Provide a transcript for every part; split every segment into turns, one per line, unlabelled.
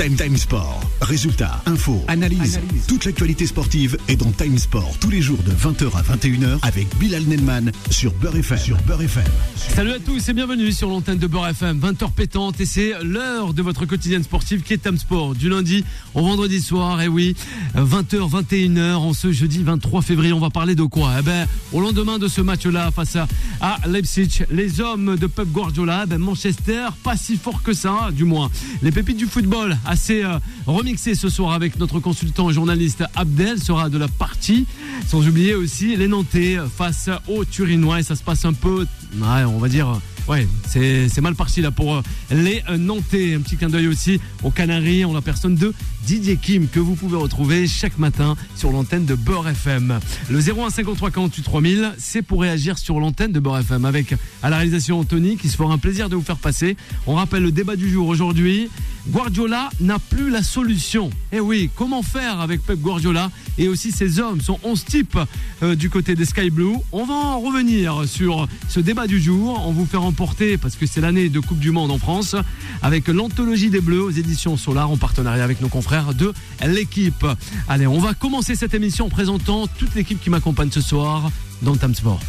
Time Time Sport. Résultats, infos, analyse. Toute l'actualité sportive est dans Time Sport tous les jours de 20h à 21h avec Bilal Nenman sur Beurre FM. Sur Beurre FM.
Salut à tous et bienvenue sur l'antenne de Beurre FM, 20h pétante et c'est l'heure de votre quotidienne sportive qui est Time Sport du lundi au vendredi soir. Et oui, 20h, 21h en ce jeudi 23 février, on va parler de quoi? Eh ben, au lendemain de ce match-là face à, à Leipzig, les hommes de Pep Guardiola, ben Manchester, pas si fort que ça, du moins. Les pépites du football assez euh, remixé ce soir avec notre consultant journaliste Abdel sera de la partie. Sans oublier aussi les Nantais face aux Turinois et ça se passe un peu, on va dire, ouais, c'est mal parti là pour euh, les euh, Nantais. Un petit clin d'œil aussi aux Canaries en la personne de Didier Kim que vous pouvez retrouver chaque matin sur l'antenne de Beurre FM. Le 01 53 48 3000, c'est pour réagir sur l'antenne de Beurre FM avec à la réalisation Anthony qui se fera un plaisir de vous faire passer. On rappelle le débat du jour aujourd'hui. Guardiola n'a plus la solution. Eh oui, comment faire avec Pep Guardiola et aussi ses hommes, son 11 type euh, du côté des Sky Blue? On va en revenir sur ce débat du jour. On vous fait parce que c'est l'année de Coupe du Monde en France, avec l'anthologie des Bleus aux éditions Solar en partenariat avec nos confrères de l'équipe. Allez, on va commencer cette émission en présentant toute l'équipe qui m'accompagne ce soir dans Time Sport.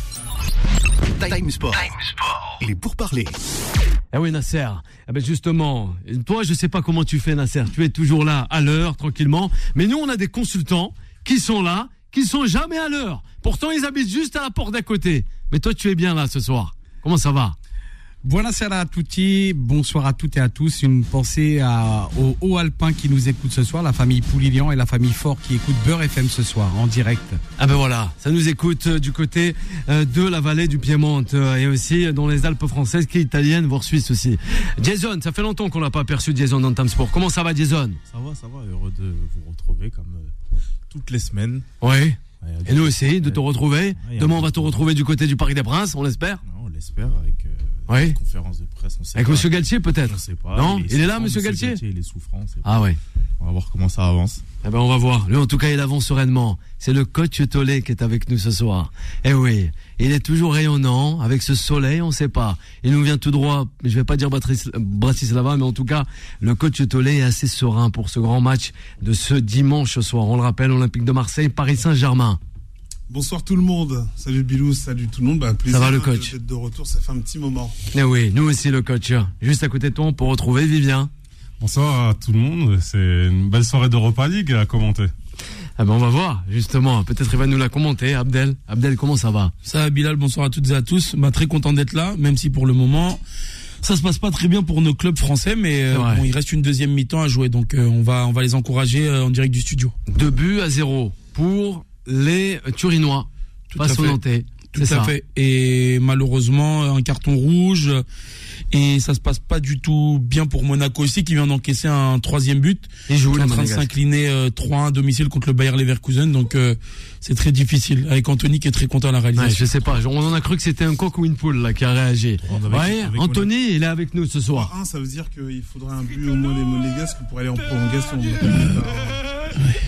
Time Sport. Et pour parler.
Eh oui Nasser, eh ben justement, toi je sais pas comment tu fais Nasser, tu es toujours là à l'heure tranquillement, mais nous on a des consultants qui sont là, qui sont jamais à l'heure. Pourtant ils habitent juste à la porte d'à côté. Mais toi tu es bien là ce soir. Comment ça va?
Buonasera a tutti, bonsoir à toutes et à tous. Une pensée à, aux hauts alpins qui nous écoutent ce soir, la famille Poulilian et la famille Fort qui écoute Beurre FM ce soir en direct.
Ah ben voilà, ça nous écoute euh, du côté euh, de la vallée du Piémont euh, et aussi dans les Alpes françaises qui est italienne, voire suisse aussi. Jason, ça fait longtemps qu'on l'a pas aperçu Jason dans Time Sport. Comment ça va Jason?
Ça va, ça va, heureux de vous retrouver comme toutes les semaines.
Oui. Et nous aussi, de te retrouver. Demain, on va te retrouver du côté du Parc des Princes, on l'espère.
Non, on l'espère avec euh,
Oui.
une conférence de presse. On sait
Avec
pas.
Monsieur Galtier, peut-être
On sait pas.
Non Il est là, Monsieur Galtier
Il est souffrant. c'est-
Ah ouais.
On va voir comment ça avance.
Eh ben, on va voir. Lui, en tout cas, il avance sereinement. C'est le coach Tolé qui est avec nous ce soir. Eh oui. Il est toujours rayonnant. Avec ce soleil, on sait pas. Il nous vient tout droit. Je vais pas dire Bratislava, mais en tout cas, le coach Tolé est assez serein pour ce grand match de ce dimanche soir. On le rappelle, Olympique de Marseille, Paris Saint-Germain.
Bonsoir tout le monde. Salut Bilou, salut tout le monde. Bah, plaisir
Ça va, le
de-
coach
d'être de retour, ça fait un petit moment.
Eh oui, nous aussi, le coach. Juste à côté de toi, on peut retrouver Vivien.
Bonsoir à tout le monde. C'est une belle soirée d'Europa League à commenter.
Ah ben, on va voir, justement. Peut-être il va nous la commenter, Abdel. Abdel, comment ça va?
Ça va Bilal, bonsoir à toutes et à tous. Bah, très content d'être là, même si pour le moment ça se passe pas très bien pour nos clubs français, mais euh, bon, il reste une deuxième mi-temps à jouer, donc euh, on va on va les encourager euh, en direct du studio.
Deux buts à zéro pour les Turinois.
Tout
Face
à
aux. Nantais.
Tout à
ça.
fait. Et malheureusement un carton rouge et ça se passe pas du tout bien pour Monaco aussi qui vient d'encaisser un troisième but.
Ils jouent
Qui est
les
en train de s'incliner euh, 3-1 à domicile contre le Bayer Leverkusen, donc euh, c'est très difficile. Avec Anthony qui est très content à la
Ouais,
réalisation.
je sais pas, on en a cru que c'était un coq ou une poule là qui a réagi.
Avec-
ouais,
avec
Anthony, il est avec nous ce soir.
1, ça veut dire qu'il faudrait un but au moins des Monégasques pour aller en prolongation.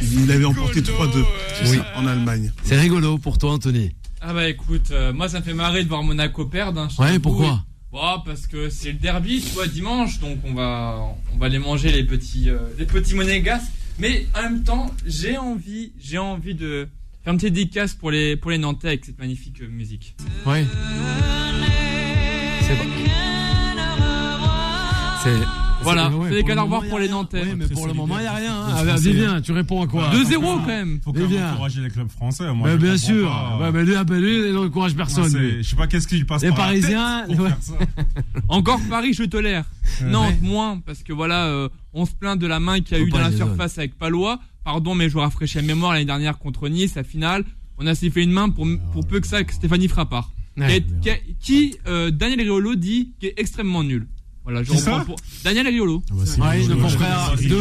Il avait emporté 3-2
Oui.
en Allemagne.
C'est rigolo pour toi, Anthony.
Ah bah écoute, euh, moi ça me fait marrer de voir Monaco perdre. hein,
Ouais, pourquoi
Bon, parce que c'est le derby, tu vois, dimanche, donc on va, on va les manger les petits, euh, les petits monégasques. Mais en même temps, j'ai envie, j'ai envie de faire une petite dédicace pour les, pour les Nantais avec cette magnifique euh, musique.
Ouais. C'est C'est.
Voilà,
ouais,
c'est des canards voir pour les. Nantais.
Ouais, mais pour le moment, il n'y a rien.
Les
Ah, bah, Vivien, tu réponds à quoi
2-0 quand même.
Faut quand même
bien.
encourager les clubs français. Moi,
bien sûr.
pas.
Ouais, mais lui, lui, il n'encourage personne.
Je sais pas qu'est-ce qui lui passe
Les
par la
Parisiens,
tête pour
ouais.
faire ça.
Encore Paris, je tolère. Nantes,
Ouais.
moins, parce que voilà, euh, on se plaint de la main qu'il y a
Faut
eu dans la surface avec Palois. Pardon, mais je vous rafraîchis la mémoire l'année dernière contre Nice, la finale. On a sifflé une main pour, pour peu que ça, que Stéphanie Frappard.
Ouais.
qui, euh, Daniel Riolo dit qui est extrêmement nul. Voilà, je reprends pour Daniel Riolo.
Ah bah,
Ouais, le confrère de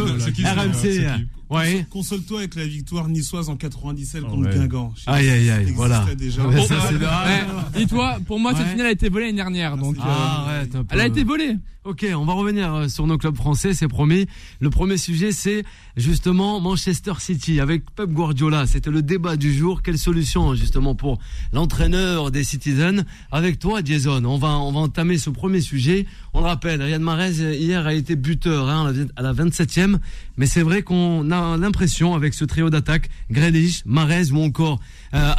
RMC. Ouais.
Console-toi avec la victoire niçoise en 97 contre
Ouais.
Guingamp.
Aïe, aïe, aïe,
ça
voilà.
déjà.
Ça,
bah,
c'est-
ouais. Dis-toi, pour moi, cette finale a été volée l'année dernière. Donc, euh,
Ah, arrête un peu.
elle a été volée.
Ok, on va revenir euh, sur nos clubs français, c'est promis. Le premier sujet, c'est justement Manchester City avec Pep Guardiola. C'était le débat du jour. Quelle solution justement pour l'entraîneur des Citizens Avec toi, Jason, on va on va entamer ce premier sujet. On le rappelle, Riyad Mahrez hier a été buteur hein, à la- à la 27e, mais c'est vrai qu'on a l'impression avec ce trio d'attaque, Grealish, Mahrez ou encore euh,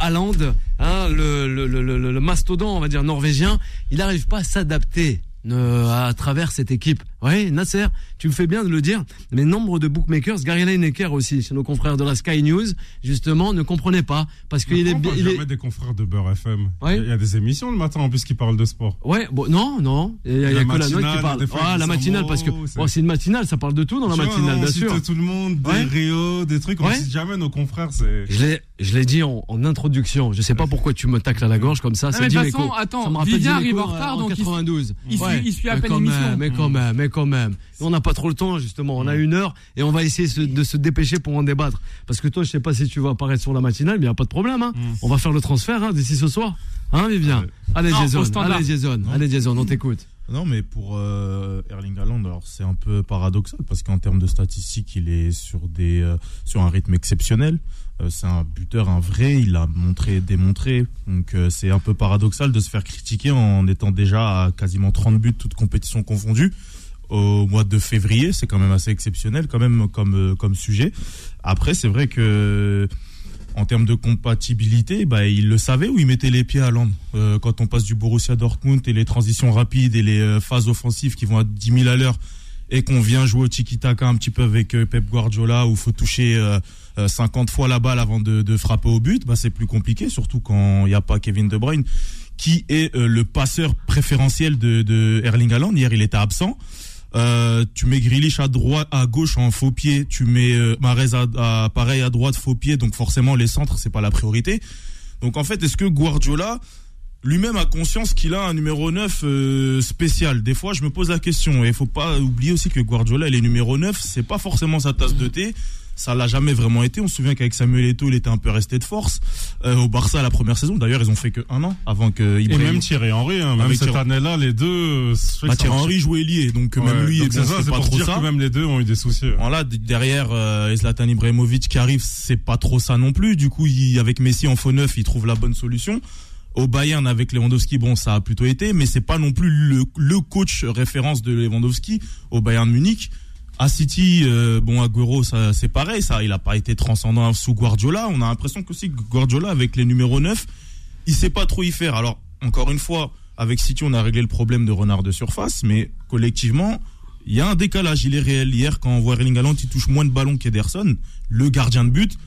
hein, le mastodon, on va dire norvégien, il n'arrive pas à s'adapter euh, à travers cette équipe. Oui, Nasser, tu me fais bien de le dire, mais nombre de bookmakers, Gary Lineker aussi, chez nos confrères de la Sky News, justement, ne comprenaient pas parce qu'il est, il est,
jamais des confrères de Beurre FM.
Ouais.
Il y a des émissions le matin en plus qui parlent de sport.
Ouais, bon, non, non, il y a,
La
que la note
matinale,
qui parle.
des fois,
Ah, la matinale, parce que
mot, c'est-
bon, c'est une matinale, ça parle de tout dans la matinale,
on
bien sûr.
tout le monde, des
Ouais.
Rio, des trucs. On
Ouais.
cite jamais nos confrères. C'est.
Je l'ai, je l'ai dit en, en introduction. Je sais pas pourquoi tu me tacles à la gorge comme ça.
Non, mais de toute
Dimeco.
façon, attends,
ça me
Vivien arrive en retard, donc il-
92.
il suit- il suit à
mais
peine
quand
l'émission.
même, Mais quand même, mais quand même. On n'a pas trop le temps justement. On a une heure et on va essayer se- de se dépêcher pour en débattre. Parce que toi, je sais pas si tu vas apparaître sur la matinale, mais il y a pas de problème. Hein. On va faire le transfert hein, d'ici ce soir. Hein, Vivien? Allez,
Non,
Jason. Allez, Jason. Allez, Jason. On t'écoute.
Non, mais pour euh, Erling Haaland, alors c'est un peu paradoxal parce qu'en termes de statistiques, il est sur des euh, sur un rythme exceptionnel. Euh, c'est un buteur, un vrai. Il a montré, démontré. Donc euh, c'est un peu paradoxal de se faire critiquer en étant déjà à quasiment 30 buts, toutes compétitions confondues. Au mois de février, c'est quand même assez exceptionnel, quand même comme euh, comme sujet. Après, c'est vrai que en termes de compatibilité, bah, il le savait où il mettait les pieds à Land. Euh, quand on passe du Borussia Dortmund et les transitions rapides et les euh, phases offensives qui vont à 10 000 à l'heure et qu'on vient jouer au tiki-taka un petit peu avec euh, Pep Guardiola où il faut toucher euh, euh, 50 fois la balle avant de, de frapper au but, bah, c'est plus compliqué, surtout quand il n'y a pas Kevin De Bruyne qui est le passeur préférentiel de, de Erling Haaland. Hier, il était absent. Euh, tu mets Grealish à droite, à gauche en faux pied, tu mets euh, Mahrez à, à- pareil à droite faux pied, donc forcément les centres c'est pas la priorité. Donc en fait, est-ce que Guardiola lui-même a conscience qu'il a un numéro 9 euh, spécial? Des fois, je me pose la question et il faut pas oublier aussi que Guardiola, il est numéro 9, c'est pas forcément sa tasse de thé. Ça l'a jamais vraiment été. On se souvient qu'avec Samuel Eto'o, il était un peu resté de force euh, au Barça la première saison. D'ailleurs, ils ont fait que un an avant que
Et
Ibrahim-
même Thierry Henry, hein, même cette
Thierry-
année-là, les deux. euh,
Bah, Thierry Henry jouait lié, donc
Ouais,
même lui, bon,
c'est c'est
pas
pour
trop
dire
ça.
que même les deux ont eu des soucis. ouais.
Alors là, d- derrière euh, Zlatan Ibrahimovic qui arrive, c'est pas trop ça non plus. Du coup, il, avec Messi en faux neuf, il trouve la bonne solution. Au Bayern avec Lewandowski, bon, ça a plutôt été, mais c'est pas non plus le, le coach référence de Lewandowski au Bayern Munich. À City, euh, bon, Agüero, ça, c'est pareil, ça, il a pas été transcendant sous Guardiola. On a l'impression que Guardiola avec les numéros 9, il sait pas trop y faire. Alors, encore une fois, avec City, on a réglé le problème de renard de surface, mais collectivement, il y a un décalage, il est réel. Hier, quand on voit Erling Haaland, il touche moins de ballons qu'Ederson, le gardien de but.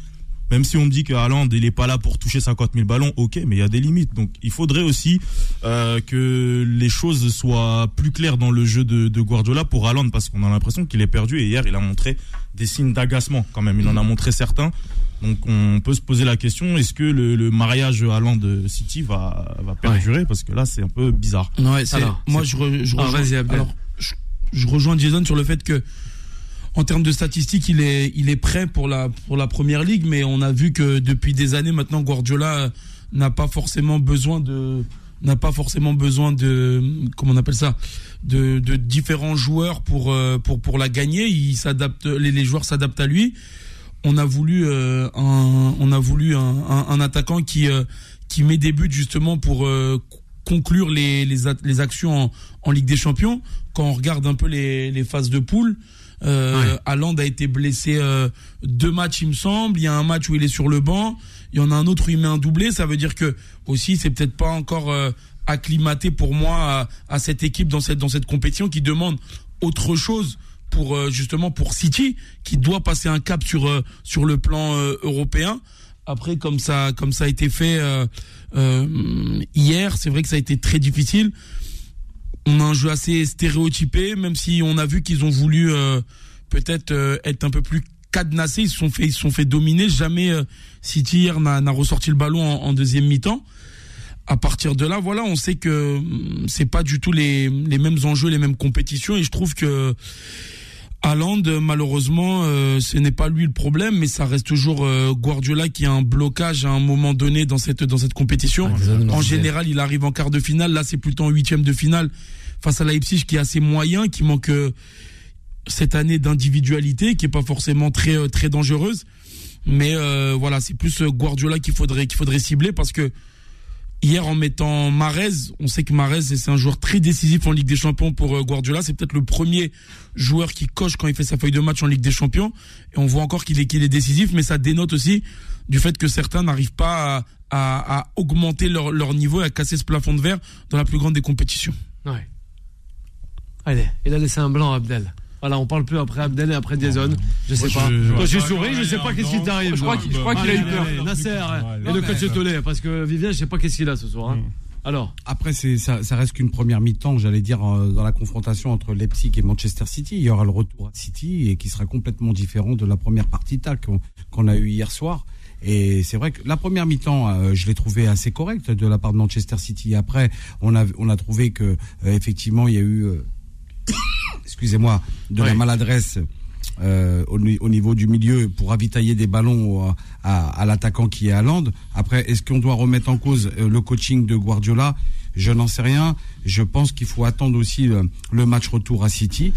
Même si on me dit que Haaland, il est pas là pour toucher 50 000 ballons, ok, mais il y a des limites. Donc, il faudrait aussi euh, que les choses soient plus claires dans le jeu de, de Guardiola pour Haaland, parce qu'on a l'impression qu'il est perdu. Et hier, il a montré des signes d'agacement quand même. Il en a montré certains. Donc, on peut se poser la question est-ce que le, le mariage Haaland City va, va perdurer? Parce que là, c'est un peu bizarre.
Ouais, c'est-
Alors,
moi
c'est-
je, re- je
Ah,
rejoins, alors, je, je rejoins Jason sur le fait que en termes de statistiques, il est il est prêt pour la pour la première ligue, mais on a vu que depuis des années maintenant, Guardiola n'a pas forcément besoin de n'a pas forcément besoin de comment on appelle ça de, de différents joueurs pour euh, pour pour la gagner. Il s'adapte, les, les joueurs s'adaptent à lui. On a voulu euh, un on a voulu un, un, attaquant qui euh, qui met des buts justement pour euh, conclure les, les, les actions en, en Ligue des Champions. Quand on regarde un peu les, les phases de poule, euh,
Ouais.
Haaland a été blessé euh, deux matchs, il me semble. Il y a un match où il est sur le banc. Il y en a un autre où il met un doublé. Ça veut dire que aussi, c'est peut-être pas encore euh, acclimaté pour moi à, à cette équipe dans cette dans cette compétition qui demande autre chose pour euh, justement pour City qui doit passer un cap sur euh, sur le plan euh, européen. Après, comme ça, comme ça a été fait euh, euh, hier, c'est vrai que ça a été très difficile. On a un jeu assez stéréotypé, même si on a vu qu'ils ont voulu euh, peut-être euh, être un peu plus cadenassés. Ils se sont fait, ils sont fait dominer. Jamais euh, City hier n'a ressorti le ballon en, en deuxième mi-temps. À partir de là, voilà, on sait que hum, c'est pas du tout les, les mêmes enjeux, les mêmes compétitions, et je trouve que Haaland, malheureusement, euh, ce n'est pas lui le problème, mais ça reste toujours euh, Guardiola qui a un blocage à un moment donné dans cette dans cette compétition. en général, il arrive en quart de finale. Là, c'est plutôt en huitième de finale face à Leipzig qui est assez moyen, qui manque euh, cette année d'individualité, qui est pas forcément très très dangereuse. Mais voilà, c'est plus Guardiola qu'il faudrait qu'il faudrait cibler parce que hier en mettant Marez, on sait que Marez c'est un joueur très décisif en Ligue des Champions pour euh, Guardiola. C'est peut-être le premier joueur qui coche quand il fait sa feuille de match en Ligue des Champions. Et on voit encore qu'il est est décisif, mais ça dénote aussi du fait que certains n'arrivent pas à, augmenter leur, leur niveau et à casser ce plafond de verre dans la plus grande des compétitions.
Ouais. Allez, il a laissé un blanc, Abdel. Voilà, on parle plus après Abdel et après Jason. Je sais
Moi,
pas.
je-
Toi, j'ai
Ouais,
souri,
ouais,
je sais pas qu'est-ce qui t'arrive.
Je crois
moi.
qu'il- je a eu peur.
Nasser et le coach Tollet, parce que Vivien, je sais pas qu'est-ce qu'il a ce soir. hein. Alors,
Après, ça, ça reste qu'une première mi-temps, j'allais dire, euh, dans la confrontation entre Leipzig et Manchester City. Il y aura le retour à City et qui sera complètement différent de la première partie TAC qu'on a eu hier soir. Et c'est vrai que la première mi-temps, euh, je l'ai trouvé assez correcte de la part de Manchester City. Après, on a, on a trouvé que euh, effectivement, il y a eu, euh, excusez-moi, de la maladresse. euh, au, ni- au niveau du milieu pour ravitailler des ballons à, à l'attaquant qui est à Land. Après, est-ce qu'on doit remettre en cause euh, le coaching de Guardiola? Je n'en sais rien. Je pense qu'il faut attendre aussi le match retour à City.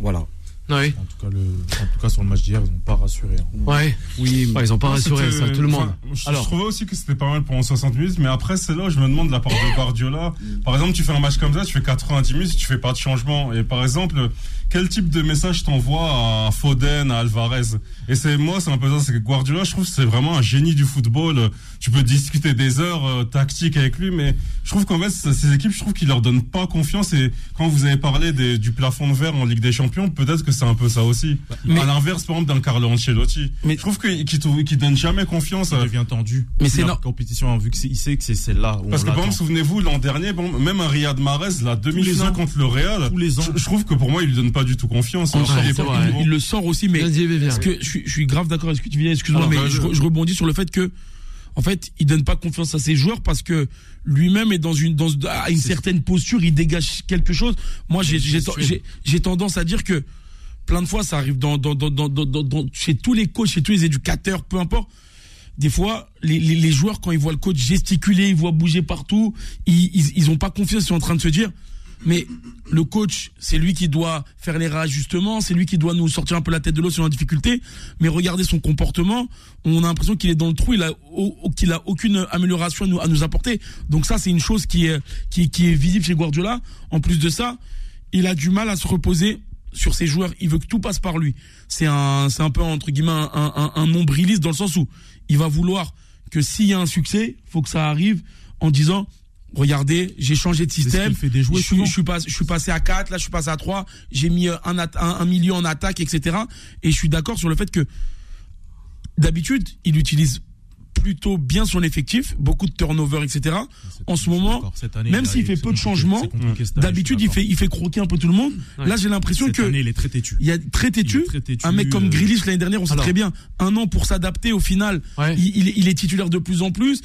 Voilà.
Oui.
En tout cas, le, en tout cas sur le match d'hier, ils n'ont pas rassuré. hein.
Ouais.
Oui,
Ouais, ils ont pas rassuré ça, tout le monde.
je,
Alors.
je trouvais aussi que c'était pas mal pendant 60 minutes, mais après, c'est là où je me demande de la part de Guardiola. Par exemple, tu fais un match comme ça, tu fais 90 minutes, tu fais pas de changement. Et par exemple, quel type de message t'envoies à Foden, à Alvarez? Et c'est moi, c'est un peu ça, c'est que Guardiola, je trouve que c'est vraiment un génie du football. Tu peux discuter des heures euh, tactiques avec lui, mais je trouve qu'en fait, ces équipes, je trouve qu'ils leur donnent pas confiance. Et quand vous avez parlé des- du plafond de verre en Ligue des Champions, peut-être que c'est un peu ça aussi.
Mais-
à l'inverse, par exemple, d'un Carlo Ancelotti.
Mais-
je trouve qu'il qu'il qu'il donne jamais confiance.
Ça devient tendu.
Mais c'est
la compétition, vu qu'il sait que c'est celle-là.
Parce que par exemple, souvenez-vous, l'an dernier, bon, même un Riyad Mahrez, la demi-finale contre le Real,
Tous les ans.
je, je trouve que pour moi, il lui donne pas du tout confiance.
Ouais,
Alors, il pas
vrai. il le sort aussi, mais. Parce que je suis, je suis grave d'accord avec ce que tu viens, excuse-moi, mais
vas-y.
je, re- je rebondis sur le fait que, en fait, il donne pas confiance à ses joueurs parce que lui-même est dans une, dans, à une certaine posture, il dégage quelque chose. Moi, j'ai, tendance à dire que plein de fois, ça arrive dans, dans, dans, dans, dans, dans- dans- chez tous les coachs, chez tous les éducateurs, peu importe. Des fois, les, les, les joueurs, quand ils voient le coach gesticuler, ils voient bouger partout, ils, ils, ils ont pas confiance, ils sont en train de se dire, mais le coach, c'est lui qui doit faire les réajustements, c'est lui qui doit nous sortir un peu la tête de l'eau sur la difficulté. Mais regardez son comportement, on a l'impression qu'il est dans le trou, il a, qu'il a aucune amélioration à nous, apporter. Donc ça, c'est une chose qui est, est visible chez Guardiola. En plus de ça, il a du mal à se reposer sur ses joueurs. Il veut que tout passe par lui. C'est un, c'est un peu entre guillemets un, un, un nombriliste dans le sens où il va vouloir que s'il y a un succès, faut que ça arrive en disant regardez, j'ai changé de système,
fait
je suis,
souvent.
je suis pas, je suis passé à 4, là je suis passé à 3, j'ai mis euh, un, un milieu en attaque, etc. Et je suis d'accord sur le fait que d'habitude, il utilise plutôt bien son effectif, beaucoup de turnover, etc. En ce moment,
D'accord, cette année,
même s'il fait peu de changements, d'habitude il fait, il fait croquer un peu tout le monde. Là j'ai l'impression que
année, il est très têtu.
il y a très têtu,
Il est très têtu,
un mec comme
euh,
Grealish l'année dernière, on sait
alors.
très bien, un an pour s'adapter au final,
Ouais.
il, il est- titulaire de plus en plus.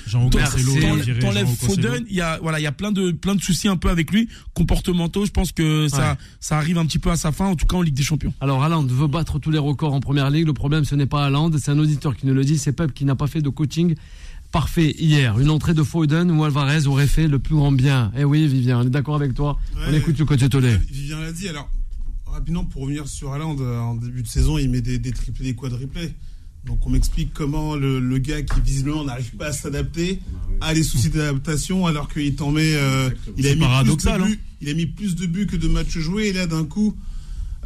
T'enlèves. Foden, il y a voilà, il y a plein de plein de soucis un peu avec lui, comportementaux. Je pense que ça
Ouais.
ça arrive un petit peu à sa fin, en tout cas en Ligue des Champions.
Alors, Haaland veut battre tous les records en première ligue. Le problème, ce n'est pas Haaland, c'est un auditeur qui nous le dit. C'est Pep qui n'a pas fait de coaching parfait hier. Une entrée de Foden ou Alvarez aurait fait le plus grand bien. Eh oui, Vivien, on est d'accord avec toi. On écoute le coach Tollet.
Vivien l'a dit. Alors, rapidement, pour revenir sur Haaland, euh, en début de saison, il met des, des triplés, des quadriplés. Donc, on m'explique comment le, le gars qui visiblement n'arrive pas à s'adapter a des soucis d'adaptation alors qu'il t'en met. euh, il, a mis
paradoxal,
plus de buts, il a mis plus de buts que de matchs joués et là, d'un coup,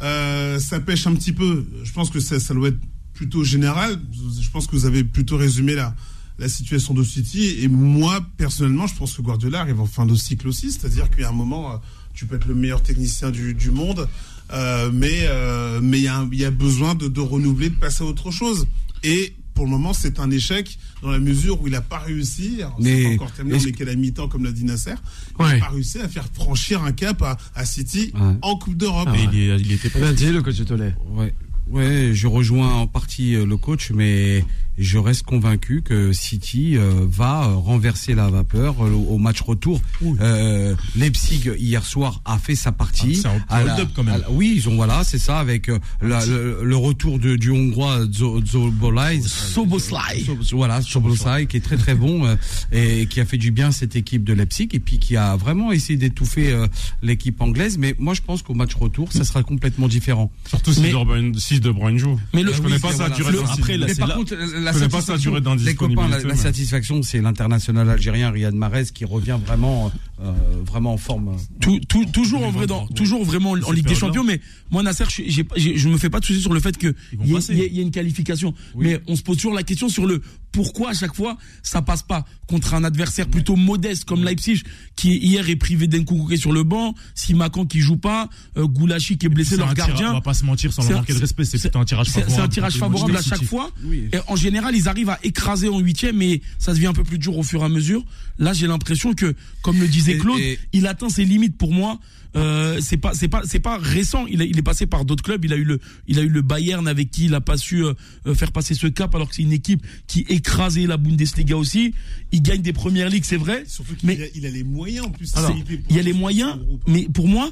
euh, ça pêche un petit peu. Je pense que ça, ça doit être plutôt général. Je pense que vous avez plutôt résumé la, la situation de City. Et moi, personnellement, je pense que Guardiola arrive en fin de cycle aussi. C'est-à-dire qu'il y a un moment, euh, tu peux être le meilleur technicien du, du monde, euh, mais euh, mais il y, a il y a besoin de, de renouveler, de passer à autre chose. Et pour le moment, c'est un échec dans la mesure où il n'a pas réussi. Alors, c'est
Mais
pas encore terminé, est qu'à la mi-temps, comme l'a dit Nasser. Il
Ouais.
n'a pas réussi à faire franchir un cap à, à City
Ouais.
en Coupe d'Europe.
Ah
Mais
ouais.
il, il était
Bien dit, le coach Tollet.
Ouais, ouais, je rejoins en partie euh, le coach, mais je reste convaincu que City euh, va euh, renverser la vapeur euh, au, match retour. Euh, Leipzig hier soir a fait sa partie.
Ah, c'est quand même.
la- oui, ils ont voilà, c'est ça avec euh, la- le, le retour de, du hongrois Zo- Zobolai.
Soboslai.
So- Voilà, Soboslai qui est très très bon euh, et qui a fait du bien à cette équipe de Leipzig et puis qui a vraiment essayé d'étouffer euh, l'équipe anglaise. Mais moi, je pense qu'au match retour, ça sera complètement différent.
Surtout si
Mais-
De Bruyne, si De Bruyne joue.
Mais le-
je connais
oui,
pas sa
voilà.
d'indisponibilité.
après, là,
Mais
c'est
par
là-
contre, la
pas sa
satisfaction- les copains, la, la satisfaction, c'est l'international algérien Riyad Mahrez qui revient vraiment, euh, vraiment en forme.
Tout, tout- toujours en vrai dans, toujours vraiment en Ligue des. Champions, mais moi Nasser, je, je me fais pas de soucis sur le fait que y, y il y a une qualification, mais on se pose toujours la question sur le pourquoi à chaque fois ça passe pas contre un adversaire plutôt modeste comme Leipzig qui hier est privé est sur le banc, Simakan qui joue pas, euh, Goulachi qui est blessé leur gardien.
On va pas se mentir sans leur manquer de respect. C'est un tirage favorable.
c'est un tirage favorable à chaque fois.
Oui.
Et en général, ils arrivent à écraser en huitième, mais ça devient un peu plus dur au fur et à mesure. Là, j'ai l'impression que, comme le disait
Et-
Claude,
et-
il atteint ses limites pour moi. Euh, c'est pas, c'est pas, c'est pas récent. Il, a- il est passé par d'autres clubs. Il a eu le, il a eu le Bayern avec qui il a pas su euh, euh, faire passer ce cap, alors que c'est une équipe qui écrasait la Bundesliga aussi. Il gagne des premières ligues, c'est vrai.
Surtout qu'il
Mais-
a, il a les moyens en plus.
Alors, il y a les moyens, mais pour moi,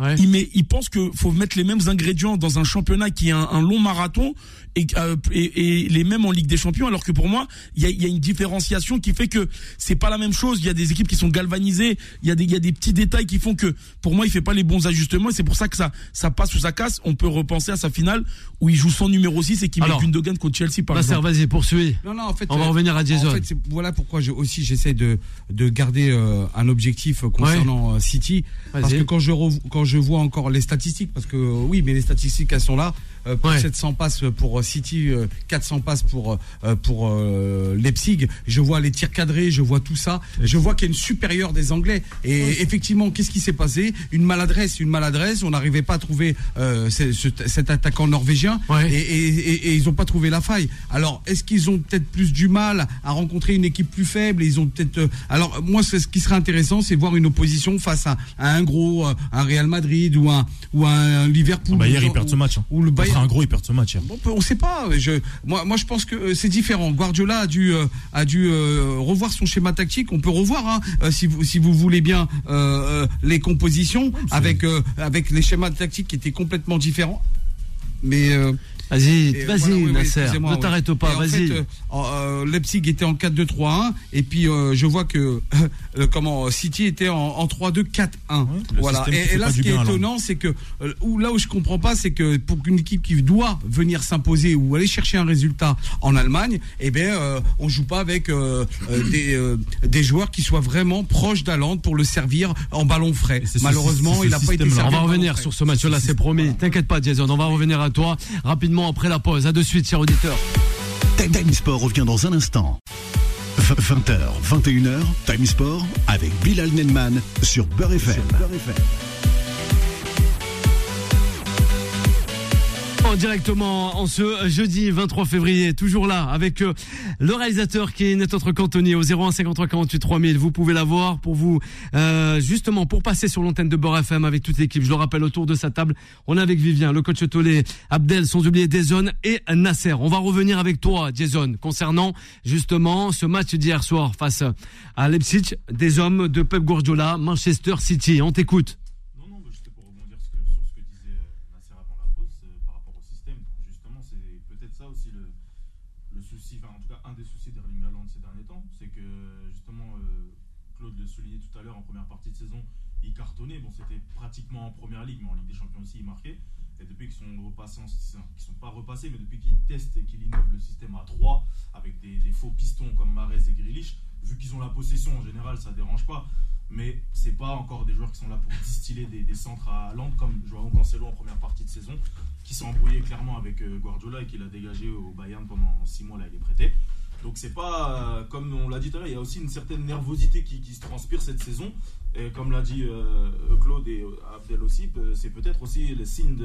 Ouais.
il, met, il pense que faut mettre les mêmes ingrédients dans un championnat qui est un, un long marathon et, euh, et, et les mêmes en Ligue des Champions. Alors que pour moi, il y a, il y a une différenciation qui fait que c'est pas la même chose. Il y a des équipes qui sont galvanisées. Il y a des, il y a des petits détails qui font que pour moi, il fait pas les bons ajustements. Et c'est pour ça que ça, ça passe ou ça casse. On peut repenser à sa finale où il joue son numéro 6 et qui met
Alors,
Gundogan contre Chelsea par
Nasser,
exemple.
vas-y, poursuis.
Non, non, en fait,
On va
euh,
revenir à Jason.
En fait, c'est- voilà pourquoi je, aussi j'essaie de, de garder euh, un objectif concernant euh, City. Parce que quand je, rev- quand je vois encore les statistiques, parce que euh, oui, mais les statistiques elles sont là. Euh, plus
Ouais.
700 passes pour euh, City, euh, 400 passes pour euh, pour euh, Leipzig. Je vois les tirs cadrés, je vois tout ça. Je vois qu'il y a une supérieure des Anglais. Et effectivement, qu'est-ce qui s'est passé? Une maladresse, une maladresse. On n'arrivait pas à trouver euh, ce- ce- cet attaquant norvégien.
Ouais.
Et, et, et- et ils n'ont pas trouvé la faille. Alors, est-ce qu'ils ont peut-être plus du mal à rencontrer une équipe plus faible? Et Ils ont peut-être. euh, Alors, moi, c'est- ce qui serait intéressant, c'est voir une opposition face à, à un gros, euh, un Real Madrid ou un ou un Liverpool.
Bah, hier,
ou-
ils perdent ce match. hein.
Ou le
Contre
Bayern.
un gros, ils perdent ce match.
Bon, on ne sait pas. Je, moi, moi, je pense que euh, c'est différent. Guardiola a dû, euh, a dû euh, revoir son schéma tactique. On peut revoir, hein, si vous, si vous voulez bien, euh, les compositions avec, avec les schémas tactiques qui étaient complètement différents. Mais
Vas-y, vas-y,
voilà, oui,
Nasser. ne
oui.
t'arrête pas, vas-y.
fait, euh, euh, Leipzig était en 4-2-3-1 et puis euh, je vois que euh, comment City était en, en 3-2-4-1.
le
voilà. Et, là, ce qui est étonnant, c'est que euh, où, là où je comprends pas, c'est que pour qu'une équipe qui doit venir s'imposer ou aller chercher un résultat en Allemagne, eh bien, euh, on joue pas avec euh, euh, des, euh, des joueurs qui soient vraiment proches d'Aland pour le servir en ballon frais. Malheureusement,
ce
il n'a pas été.
On va revenir sur ce match-là, c'est promis. T'inquiète pas, Jason, on va revenir à toi rapidement après la pause. À de suite, cher auditeur.
Time Sport revient dans un instant. 20h, 21h, Time Sport avec Bilal Nenman sur Beurre FM.
En directement en ce jeudi 23 février, toujours là avec euh, le réalisateur qui est autre qu'Anthony au 01 53 48 3000. Vous pouvez l'avoir pour vous euh, justement pour passer sur l'antenne de Beurre FM avec toute l'équipe. Je le rappelle autour de sa table, on est avec Vivien, le coach Tolé, Abdel, sans oublier Jason et Nasser. On va revenir avec toi, Jason, concernant justement ce match d'hier soir face à Leipzig, des hommes de Pep Guardiola, Manchester City. On t'écoute.
Non, non, bah, juste pour rebondir ce que- sur ce que disait euh, Nasser avant la pause euh, par rapport au système. Justement, c'est peut-être ça aussi le, le souci, enfin en tout cas un des soucis d'Erling Haaland ces derniers temps, c'est que justement, euh, Claude le soulignait tout à l'heure en première partie de saison, il cartonnait. Bon, c'était en première ligue, mais en Ligue des Champions aussi, il marquait. Et depuis qu'ils sont repassés, qu'ils sont pas repassés, mais depuis qu'ils testent et qu'ils innovent le système à 3 avec des, faux pistons comme Mares et Grealish, vu qu'ils ont la possession en général, ça dérange pas. Mais c'est pas encore des joueurs qui sont là pour distiller des, des centres à Londres comme Joao Cancelo en première partie de saison, qui s'est embrouillé clairement avec euh, Guardiola et qui l'a dégagé au Bayern pendant 6 mois là, il est prêté. Donc c'est pas, euh, comme on l'a dit tout à l'heure, il y a aussi une certaine nervosité qui, qui se transpire cette saison. Et comme l'a dit euh, Claude et Abdel aussi, euh, c'est peut-être aussi le signe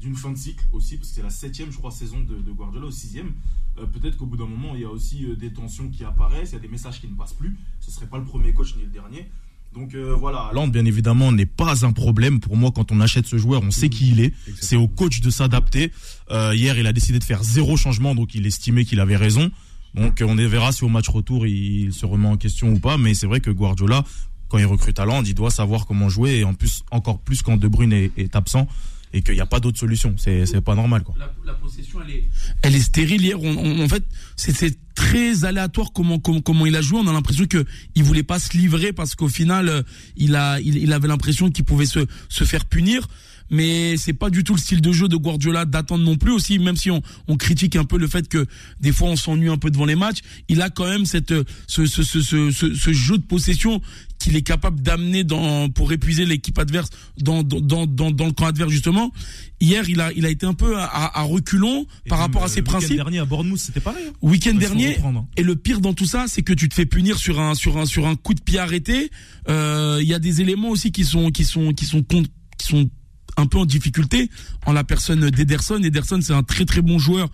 d'une fin de cycle aussi, parce que c'est la septième, je crois, saison de, de Guardiola, au sixième. Euh, peut-être qu'au bout d'un moment, il y a aussi euh, des tensions qui apparaissent, il y a des messages qui ne passent plus. Ce serait pas le premier coach ni le dernier. Donc euh, voilà, Haaland, bien évidemment, n'est pas un problème pour moi quand on achète ce joueur. On sait qui il est. C'est au coach de s'adapter. Euh, hier, il a décidé de faire zéro changement, donc il estimait qu'il avait raison. Donc on verra si au match retour il se remet en question ou pas. Mais c'est vrai que Guardiola, quand il recrute Haaland, il doit savoir comment jouer et en plus encore plus quand De Bruyne est, est absent et qu'il n'y a pas d'autre solution. C'est c'est pas normal quoi.
La, la possession, elle est, elle est stérile hier. On- on- en fait, c'est c'est très aléatoire comment, comment comment il a joué. On a l'impression que il voulait pas se livrer parce qu'au final, euh, il a il, il avait l'impression qu'il pouvait se se faire punir. Mais c'est pas du tout le style de jeu de Guardiola d'attendre non plus aussi, même si on, on critique un peu le fait que des fois on s'ennuie un peu devant les matchs. Il a quand même cette ce ce ce ce, jeu de possession qu'il est capable d'amener dans pour épuiser l'équipe adverse dans dans dans dans le camp adverse justement. Hier, il a il a été un peu à, à reculons par rapport à ses
euh, le week-end
principes.
dernier à Bournemouth, c'était pareil. hein.
Week-end dernier.
hein.
Et le pire dans tout ça, c'est que tu te fais punir sur un sur un sur un coup de pied arrêté. Euh, Il y a des éléments aussi qui sont qui sont qui sont con- qui sont un peu en difficulté en la personne d'Ederson. Ederson, c'est un très très bon joueur.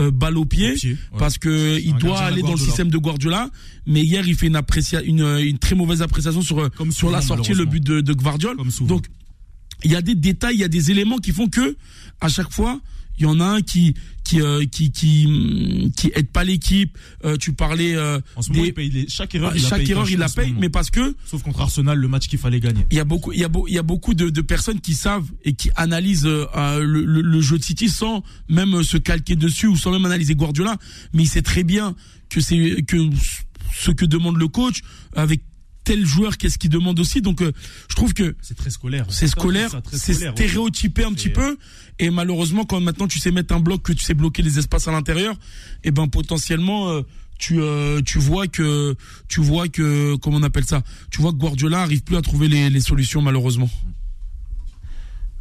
Euh, balle au pied,
Au pied, ouais.
parce que il doit aller dans le système de Guardiola mais hier il fait une apprécia une, une très mauvaise appréciation sur
Comme
sur la sortie le but de, de Guardiola donc il y a des détails, il y a des éléments qui font que à chaque fois, il y en a un qui qui euh, qui qui qui aide pas l'équipe. Euh, tu parlais euh,
En ce moment,
des-
il paye les- chaque erreur, il la
chaque
paye
erreur il la paye, mais parce que
Sauf contre Arsenal, le match qu'il fallait gagner.
il y a beaucoup il y a il y a beaucoup de, de personnes qui savent et qui analysent le, le- le jeu de City sans même se calquer dessus ou sans même analyser Guardiola, mais il sait très bien que c'est que ce que demande le coach avec tel joueur qu'est-ce qu'il demande aussi donc euh, je trouve que
C'est très scolaire.
c'est scolaire, c'est
ouais.
stéréotypé un petit
C'est-
peu. Et malheureusement, quand maintenant tu sais mettre un bloc, que tu sais bloquer les espaces à l'intérieur, et ben potentiellement euh, tu euh, tu vois que tu vois que comment on appelle ça Tu vois que Guardiola arrive plus à trouver les, les solutions malheureusement.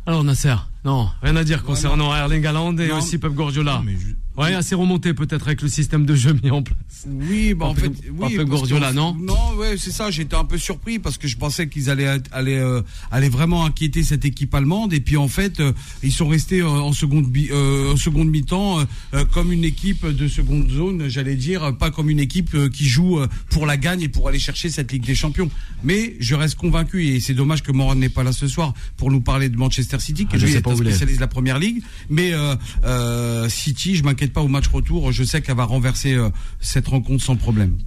Alors Nasser, non, rien à dire concernant Erling Haaland et
Non.
aussi Pep Guardiola.
Non, mais ju-
Ouais, assez remonté peut-être avec le système de jeu mis en place.
Oui, bah en
Pas
fait,
Pep-
oui.
Pep Guardiola, non
Non, ouais, c'est ça. J'étais un peu surpris parce que je pensais qu'ils allaient aller euh, aller vraiment inquiéter cette équipe allemande et puis en fait, euh, ils sont restés euh, en seconde bi- euh, en seconde mi-temps euh, euh, comme une équipe de seconde zone, j'allais dire, pas comme une équipe euh, qui joue euh, pour la gagne et pour aller chercher cette Ligue des Champions. Mais je reste convaincu et c'est dommage que Moran n'est pas là ce soir pour nous parler de Manchester City,
Ah, je
lui
sais
un spécialiste de la première ligue. Mais euh, euh, City, je m'inquiète pas au match retour. Je sais qu'elle va renverser euh, cette rencontre sans problème.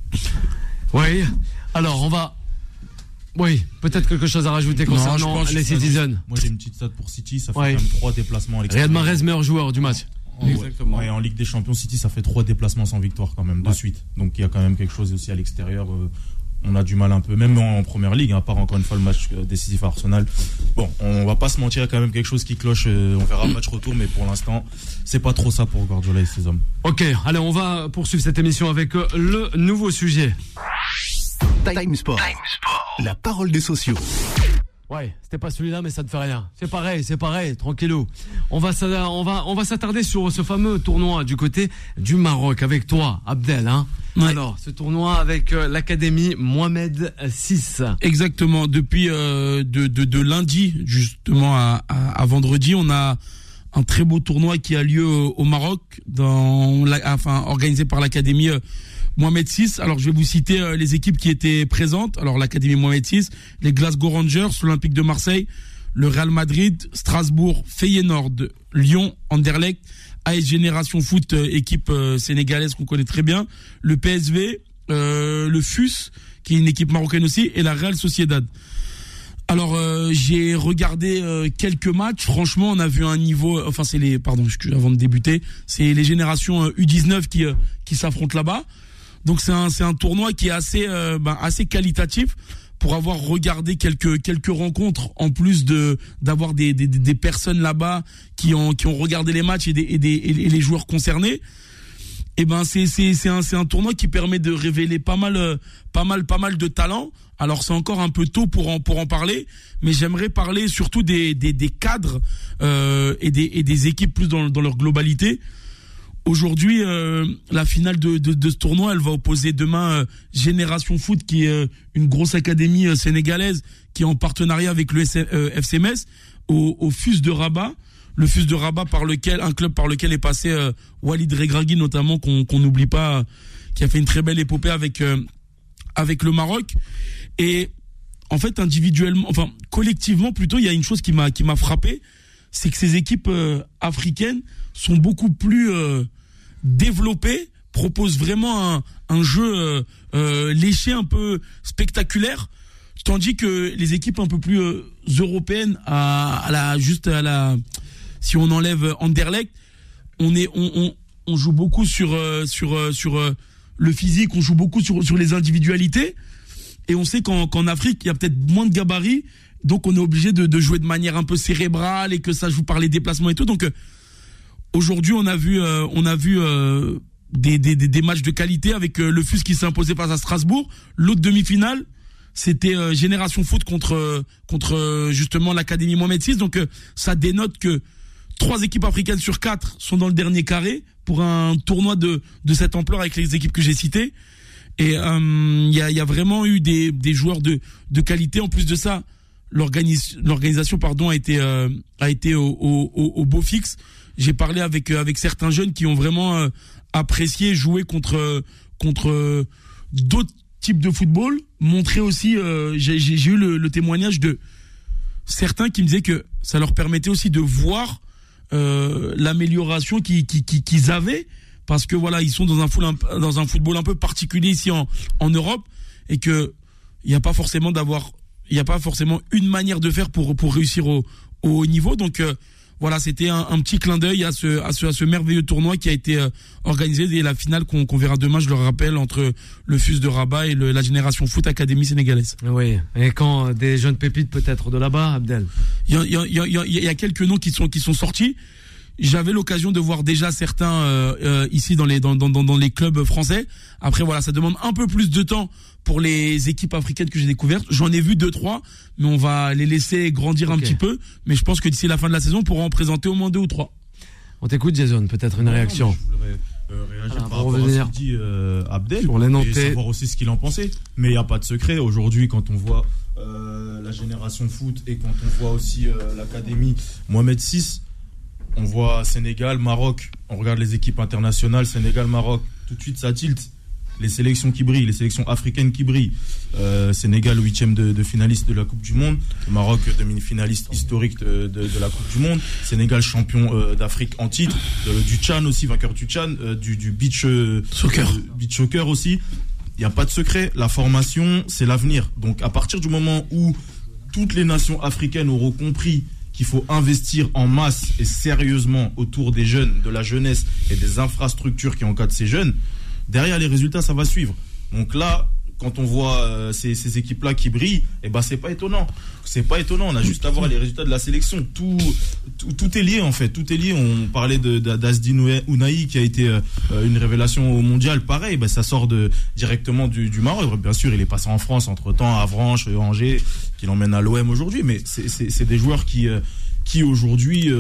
Oui. Alors on va. Oui, peut-être quelque chose à rajouter concernant les Citizens.
Moi, j'ai une petite stat pour City. Ça fait
Ouais.
quand même trois déplacements à l'extérieur.
Riyad Mahrez meilleur joueur du match.
Exactement.
Ouais, en Ligue des Champions, City, ça fait trois déplacements sans victoire quand même, de suite. Donc il y a quand même quelque chose aussi à l'extérieur. euh, on a du mal un peu, même en, en première ligue, hein, à part encore une fois le match euh, décisif à Arsenal. Bon, on va pas se mentir, il y a quand même quelque chose qui cloche. euh, on verra le match retour, mais pour l'instant, c'est pas trop ça pour Guardiola et ses hommes.
Ok, allez, on va poursuivre cette émission avec euh, le nouveau sujet.
Time Sport. La parole des sociaux.
Ouais, c'était pas celui-là, mais ça ne fait rien. C'est pareil, c'est pareil, tranquillou. On va, on va, on va s'attarder sur ce fameux tournoi du côté du Maroc avec toi, Abdel. Hein.
Ouais.
Alors, ce tournoi avec euh, l'académie Mohamed VI.
Exactement. Depuis euh, de, de, de lundi justement à, à, à vendredi, on a un très beau tournoi qui a lieu au au Maroc, dans la, enfin organisé par l'académie euh, Mohamed VI. Alors je vais vous citer euh, les équipes qui étaient présentes. Alors l'académie Mohamed VI, les Glasgow Rangers, l'Olympique de Marseille, le Real Madrid, Strasbourg, Feyenoord, Lyon, Anderlecht, AS Génération Foot, euh, équipe euh, sénégalaise qu'on connaît très bien, le PSV, le FUS, qui est une équipe marocaine aussi, et la Real Sociedad. Alors j'ai regardé quelques matchs. Franchement, on a vu un niveau. Enfin, c'est les. Pardon, avant de débuter, c'est les générations euh, U19 qui qui s'affrontent là-bas. Donc c'est un un tournoi qui est assez euh, ben, assez qualitatif pour avoir regardé quelques quelques rencontres en plus de d'avoir des, des des personnes là-bas qui ont qui ont regardé les matchs et des et des et les joueurs concernés eh ben c'est c'est c'est un c'est un tournoi qui permet de révéler pas mal euh, pas mal pas mal de talents. Alors c'est encore un peu tôt pour en pour en parler, mais j'aimerais parler surtout des des, des cadres euh, et des et des équipes plus dans dans leur globalité. Aujourd'hui, euh, la finale de, de, de ce tournoi, elle va opposer demain euh, Génération Foot, qui est euh, une grosse académie euh, sénégalaise, qui est en partenariat avec le S- euh, au, au FUS de Rabat. Le FUS de Rabat, par lequel un club par lequel est passé euh, Walid Regragui, notamment, qu'on qu'on n'oublie pas, euh, qui a fait une très belle épopée avec euh, avec le Maroc. Et en fait, individuellement, enfin, collectivement, plutôt, il y a une chose qui m'a, qui m'a frappé, c'est que ces équipes africaines sont beaucoup plus développées, proposent vraiment un, jeu euh, euh, léché, un peu spectaculaire, tandis que les équipes un peu plus euh, européennes, à, la juste à la, si on enlève Anderlecht, on est, on, on, joue beaucoup sur sur sur le physique, on joue beaucoup sur sur les individualités. Et on sait qu'en qu'en Afrique, il y a peut-être moins de gabarits, donc on est obligé de, de jouer de manière un peu cérébrale et que ça joue par les déplacements et tout. Donc aujourd'hui, on a vu, euh, on a vu euh, des, des, des, matchs de qualité avec euh, le FUS qui s'est imposé face à Strasbourg. L'autre demi-finale, c'était euh, Génération Foot contre contre euh, justement l'Académie Mohamed VI. Donc ça dénote que trois équipes africaines sur quatre sont dans le dernier carré pour un tournoi de de cette ampleur avec les équipes que j'ai citées. Et il y, a, y a vraiment eu des, des joueurs de, de qualité. En plus de ça, l'organis- l'organisation pardon a été euh, a été au, au, au beau fixe. J'ai parlé avec euh, avec certains jeunes qui ont vraiment euh, apprécié jouer contre euh, contre d'autres types de football. Montrer aussi, j'ai eu le, témoignage de certains qui me disaient que ça leur permettait aussi de voir l'amélioration qu'ils qui, qui, qu'ils avaient parce que voilà ils sont dans un, dans un football un peu particulier ici en, en Europe et que il n'y a pas forcément d'avoir il n'y a pas forcément une manière de faire pour pour réussir au, au haut niveau donc voilà c'était un, un petit clin d'œil à ce, à ce à ce merveilleux tournoi qui a été euh, organisé et la finale qu'on qu'on verra demain je le rappelle entre le FUS de Rabat et le- la génération foot académie sénégalaise
Oui. Et quand euh, des jeunes pépites peut-être de là-bas, Abdel?
il y a, y a- y a- y a quelques noms qui sont qui sont sortis. J'avais l'occasion de voir déjà certains euh, euh, ici dans les dans, dans, dans dans les clubs français. Après voilà, ça demande un peu plus de temps pour les équipes africaines que j'ai découvertes. J'en ai vu deux trois, mais on va les laisser grandir un petit peu. Mais je pense que d'ici la fin de la saison, on pourra en présenter au moins deux ou trois.
On t'écoute, Jason. Peut-être une réaction.
Je voudrais euh, réagir par
pour
rapport à
revenir
ce que dit euh, Abdel
sur les
et
Nantais.
savoir aussi ce qu'il en pensait. Mais il n'y a pas de secret. Aujourd'hui, quand on voit euh, la génération foot et quand on voit aussi euh, l'académie Mohamed VI, on voit Sénégal, Maroc. On regarde les équipes internationales, Sénégal, Maroc. Tout de suite, ça tilt. Les sélections qui brillent, les sélections africaines qui brillent. Euh, Sénégal, huitième de, de finaliste de la Coupe du Monde. Maroc, demi-finaliste historique de, de- de la Coupe du Monde. Sénégal, champion euh, d'Afrique en titre. Euh, du Tchan aussi, vainqueur du Tchan. euh, du, du beach,
Soccer.
beach soccer aussi. Il n'y a pas de secret. La formation, c'est l'avenir. Donc, à partir du moment où toutes les nations africaines auront compris qu'il faut investir en masse et sérieusement autour des jeunes, de la jeunesse et des infrastructures qui encadrent ces jeunes, derrière les résultats, ça va suivre. Donc là, quand on voit euh, ces, équipes-là qui brillent, eh ben c'est pas étonnant. C'est pas étonnant. On a juste à voir les résultats de la sélection. Tout, tout, tout est lié en fait. Tout est lié. On parlait d'Asdin Ounahi qui a été euh, une révélation au mondial. Pareil, ben, ça sort de directement du, du. Bien sûr, il est passé en France entre temps à Avranches, Angers, qui l'emmène à l'OM aujourd'hui. Mais c'est- des joueurs qui euh, qui aujourd'hui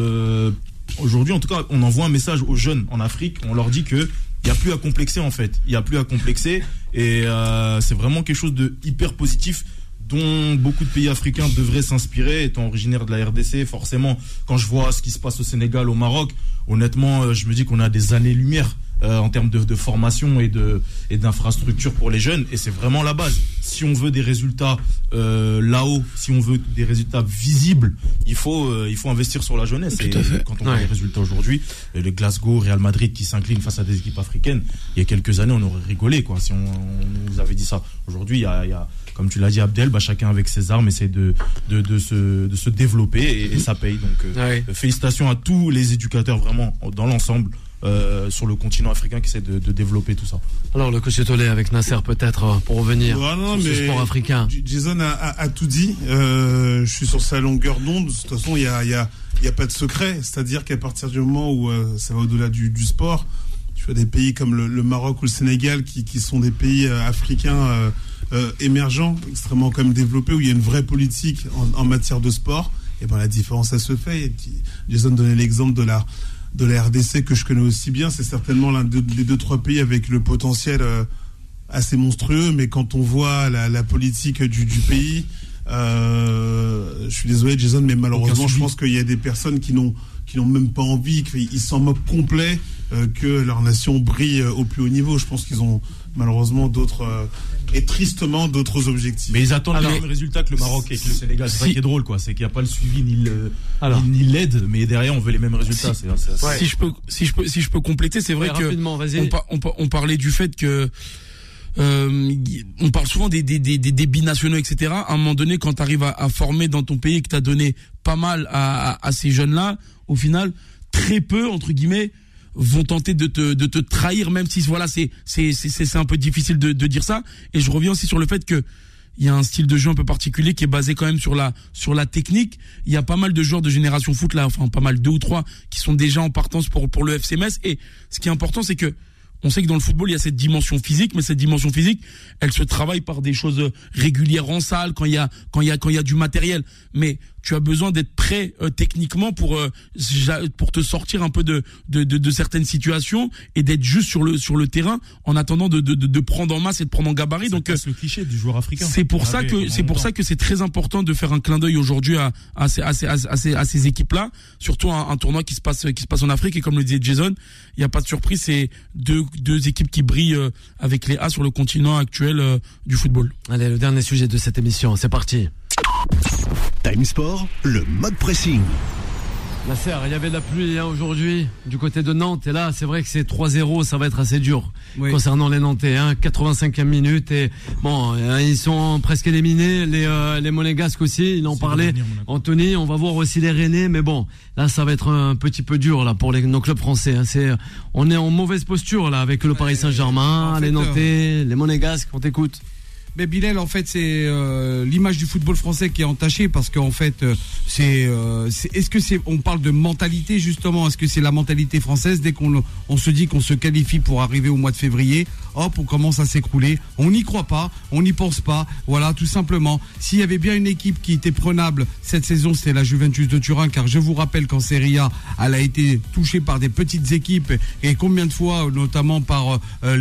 en tout cas on envoie un message aux jeunes en Afrique. On leur dit que il y a plus à complexer en fait. Il y a plus à complexer et euh, c'est vraiment quelque chose de hyper positif dont beaucoup de pays africains devraient s'inspirer, étant originaire de la RDC. Forcément, quand je vois ce qui se passe au Sénégal, au Maroc, honnêtement, euh, je me dis qu'on a des années-lumière euh, en termes de, de formation et de et d'infrastructure pour les jeunes. Et c'est vraiment la base. Si on veut des résultats euh, là-haut, si on veut des résultats visibles, il faut euh, il faut investir sur la jeunesse.
Tout
et
à fait.
quand on voit
Ouais.
les résultats aujourd'hui, le Glasgow, Real Madrid qui s'incline face à des équipes africaines, il y a quelques années, on aurait rigolé quoi si on, on nous avait dit ça. Aujourd'hui, il y a, il y a comme tu l'as dit Abdel, bah, chacun avec ses armes essaie de, de, de, se, de se développer et, et ça paye. Donc euh,
Ouais.
félicitations à tous les éducateurs vraiment dans l'ensemble euh, sur le continent africain qui essaient de, de développer tout ça.
Alors, le coach Tolé avec Nasser, peut-être, euh, pour revenir
Ouais, non,
sur ce sport africain.
Jason a, a- a tout dit. Euh, je suis sur sa longueur d'onde. De toute façon, il y a, y, a, il y a pas de secret. C'est-à-dire qu'à partir du moment où euh, ça va au-delà du, du sport, tu as des pays comme le, le Maroc ou le Sénégal qui, qui sont des pays euh, africains euh, euh, émergents, extrêmement quand même développés, où il y a une vraie politique en, en matière de sport. Et ben la différence, ça se fait. Jason donnait l'exemple de la de la RDC que je connais aussi bien. C'est certainement l'un de- des deux trois pays avec le potentiel. euh, assez monstrueux, mais quand on voit la, la politique du, du pays, euh, je suis désolé Jason, mais malheureusement, je pense qu'il y a des personnes qui n'ont qui n'ont même pas envie, qu'ils s'en moquent complet euh, que leur nation brille au plus haut niveau. Je pense qu'ils ont malheureusement d'autres et tristement d'autres objectifs.
Mais ils attendent
Alors-
le même résultat que le Maroc et que le Sénégal. C'est ça
Si-
qui est drôle, quoi. C'est qu'il n'y a pas le suivi ni l'aide, mais derrière, on veut les mêmes résultats. C'est-
Si je peux, si je peux, si je peux compléter, c'est vrai
Ouais,
que on, par- on, par- on parlait du fait que euh, on parle souvent des, des, des, des, des binationaux, etc. À un moment donné, quand tu arrives à, à former dans ton pays et que tu as donné pas mal à, à, à ces jeunes-là, au final, très peu, entre guillemets, vont tenter de te, de te trahir, même si voilà, c'est c'est c'est c'est un peu difficile de, de dire ça. Et je reviens aussi sur le fait que il y a un style de jeu un peu particulier qui est basé quand même sur la sur la technique. Il y a pas mal de joueurs de génération foot là, enfin pas mal deux ou trois qui sont déjà en partance pour pour le FC Metz. Et ce qui est important, c'est que on sait que dans le football, il y a cette dimension physique, mais cette dimension physique, elle se travaille par des choses régulières en salle, quand il y a, quand il y a, quand il y a du matériel. Mais tu as besoin d'être prêt euh, techniquement pour euh, pour te sortir un peu de de, de, de certaines situations et d'être juste sur le sur le terrain en attendant de, de, de, de prendre en masse et de prendre en gabarit.
Ça
Donc euh,
casse le cliché du joueur africain.
c'est pour
On
ça que c'est pour ça que c'est très important de faire un clin d'œil aujourd'hui à à ces à ces, à ces, à ces équipes-là, surtout un, un tournoi qui se passe qui se passe en Afrique et comme le disait Jason, il n'y a pas de surprise, c'est deux deux équipes qui brillent euh, avec les A sur le continent actuel euh, du football.
Allez, le dernier sujet de cette émission, c'est parti.
Time Sport, le mode pressing.
Nasser, il y avait de la pluie hein, aujourd'hui du côté de Nantes et là c'est vrai que c'est 3-0, ça va être assez dur
Oui.
concernant les Nantais. Hein, 85e minute et bon, hein, ils sont presque éliminés. Les, euh, les Monégasques aussi, il en
Monaco.
Anthony, on va voir aussi les Rennais, mais bon, là ça va être un petit peu dur là pour les, nos clubs français. Hein. C'est, on est en mauvaise posture là avec le Paris Saint-Germain,
en fait,
les Nantais, les Monégasques. On t'écoute.
Mais Bilal, en fait, c'est euh, l'image du football français qui est entachée parce qu'en fait, euh, c'est, euh, c'est- est-ce que c'est, on parle de mentalité justement, est-ce que c'est la mentalité française? Dès qu'on on se dit qu'on se qualifie pour arriver au mois de février, hop, on commence à s'écrouler. On n'y croit pas, on n'y pense pas. Voilà, tout simplement. S'il y avait bien une équipe qui était prenable cette saison, c'était la Juventus de Turin, car je vous rappelle qu'en Serie A, elle a été touchée par des petites équipes et combien de fois, notamment par euh,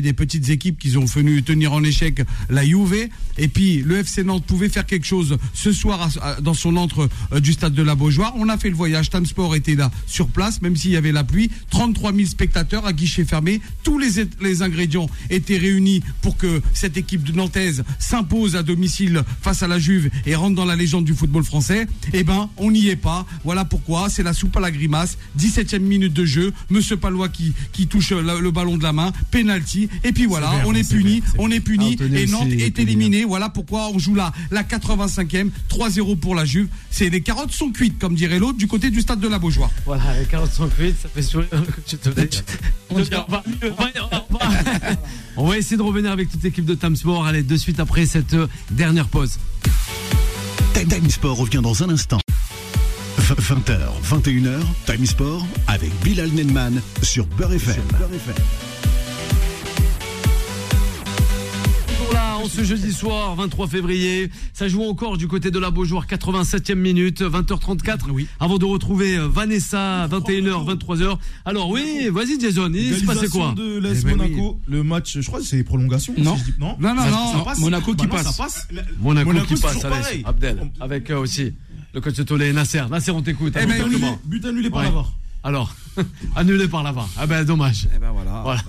des petites équipes qui ont venu tenir en échec la Juve. Et puis le FC Nantes pouvait faire quelque chose ce soir à- à- dans son entre euh, du stade de la Beaujoire. On a fait le voyage. Time Sport était là sur place, même s'il y avait la pluie. 33 000 spectateurs à guichet fermé. Tous les, ingrédients étaient réunis pour que cette équipe de Nantaise s'impose à domicile face à la Juve et rentre dans la légende du football français. Eh ben, on n'y est pas. Voilà pourquoi. C'est la soupe à la grimace. 17e minute de jeu. Monsieur Palois qui, qui touche le, le ballon de la main. Penalty. Et puis voilà, on est puni. On est puni. Et Nantes est éliminé. Voilà pourquoi on joue là la 85e. 3-0 pour la Juve. C'est les carottes sont cuites, comme dirait l'autre, du côté du stade de la Beaujoire.
Voilà, les 48, ça fait sourire que tu te.
On
va- essayer de revenir avec toute l'équipe de Time Sport. Allez, de suite après cette euh, dernière pause.
Time Sport revient dans un instant. 20h, 21h, Time Sport avec Bilal Nenman sur Beurre FM.
Toujours là, en ce jeudi soir, 23 février. Ça joue encore du côté de la Beaujoire, 87e minute, 20h34.
Oui.
Avant de retrouver euh, Vanessa, 21h, 23h. Alors oui, vas-y Jason, il se passait quoi
de
Eh
l'AS
ben
Monaco, le match, je crois que c'est les prolongations.
Non.
si je dis- non.
Non, non,
Ça-
non.
ça passe
Monaco qui
Bah non,
passe.
Ça passe.
Monaco,
Monaco,
qui passe, allez. Abdel, avec euh, aussi le coach de Tolé, Nasser. Nasser, on t'écoute.
Eh ben,
But annulé par.
Alors, annulé par là-bas. Ah ben dommage.
Eh ben voilà.
Voilà.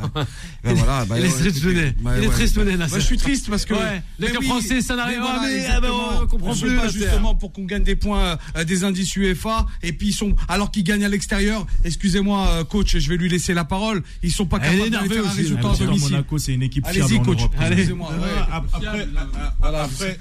Ben voilà,
il est
ouais,
tristouné.
bah,
il est
ouais.
Nasser.
Moi, je suis triste parce que
Ouais, les
oui,
français, ça n'arrive
mais
pas,
voilà,
mais, ah ben, on comprend plus,
pas justement pour qu'on gagne des points euh, des indices UEFA et puis ils sont alors qu'ils gagnent à l'extérieur. Excusez-moi, euh, coach, je vais lui laisser la parole. Ils sont pas
est
capables de faire un résultat
là.
à domicile.
Monaco, c'est une équipe fiable
Allez-y, coach. Excusez-moi.
Après,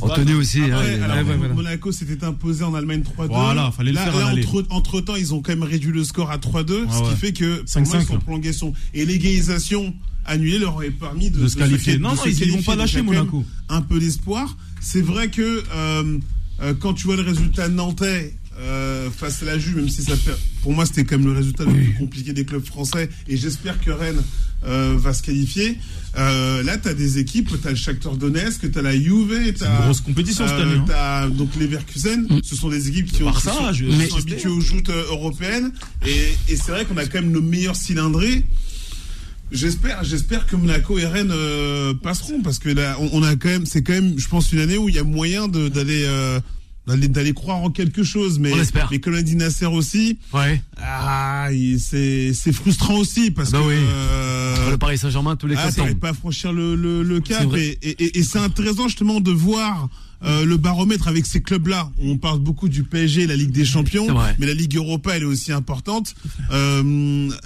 Anthony aussi. hein, est là.
Monaco s'était imposé en Allemagne 3-2.
Voilà, fallait le
là,
faire
là, entre, temps, ils ont quand même réduit le score à 3-2, ce
ouais.
qui fait que pour
5-5,
moi, ils sont en prolongation. Et l'égalisation annulée leur aurait permis de,
De se qualifier.
de
Non, non, ils- ils vont pas lâcher, Monaco.
Un peu d'espoir. C'est vrai que euh, euh, quand tu vois le résultat nantais euh, face à la Juve, même si ça pour moi c'était quand même le résultat le plus compliqué des clubs français, et j'espère que Rennes euh, va se qualifier. Euh, là, tu as des équipes, tu as le Shakhtar Donetsk, tu as la Juve, tu
une grosse compétition cette année. hein.
Donc les Verkusen, ce sont des équipes qui, ont,
Barça,
qui sont,
mais-
habituées aux joutes européennes. Et, et c'est vrai qu'on a quand même nos meilleurs cylindrés. J'espère, j'espère que Monaco et Rennes euh, passeront parce que là, on, on a quand même, c'est quand même, je pense, une année où il y a moyen d'aller, euh, d'aller, croire en quelque chose. Mais, mais l'a dit Nasser aussi,
Ouais.
ah, c'est, c'est frustrant aussi parce
Bah
que
oui.
Euh,
Le Paris Saint-Germain, tous les
ah,
tombent.
pas à franchir le, le, le cap. Et, et, et c'est intéressant justement de voir euh, le baromètre avec ces clubs-là. On parle beaucoup du PSG, la Ligue des Champions, mais la Ligue Europa, elle est aussi importante. Euh,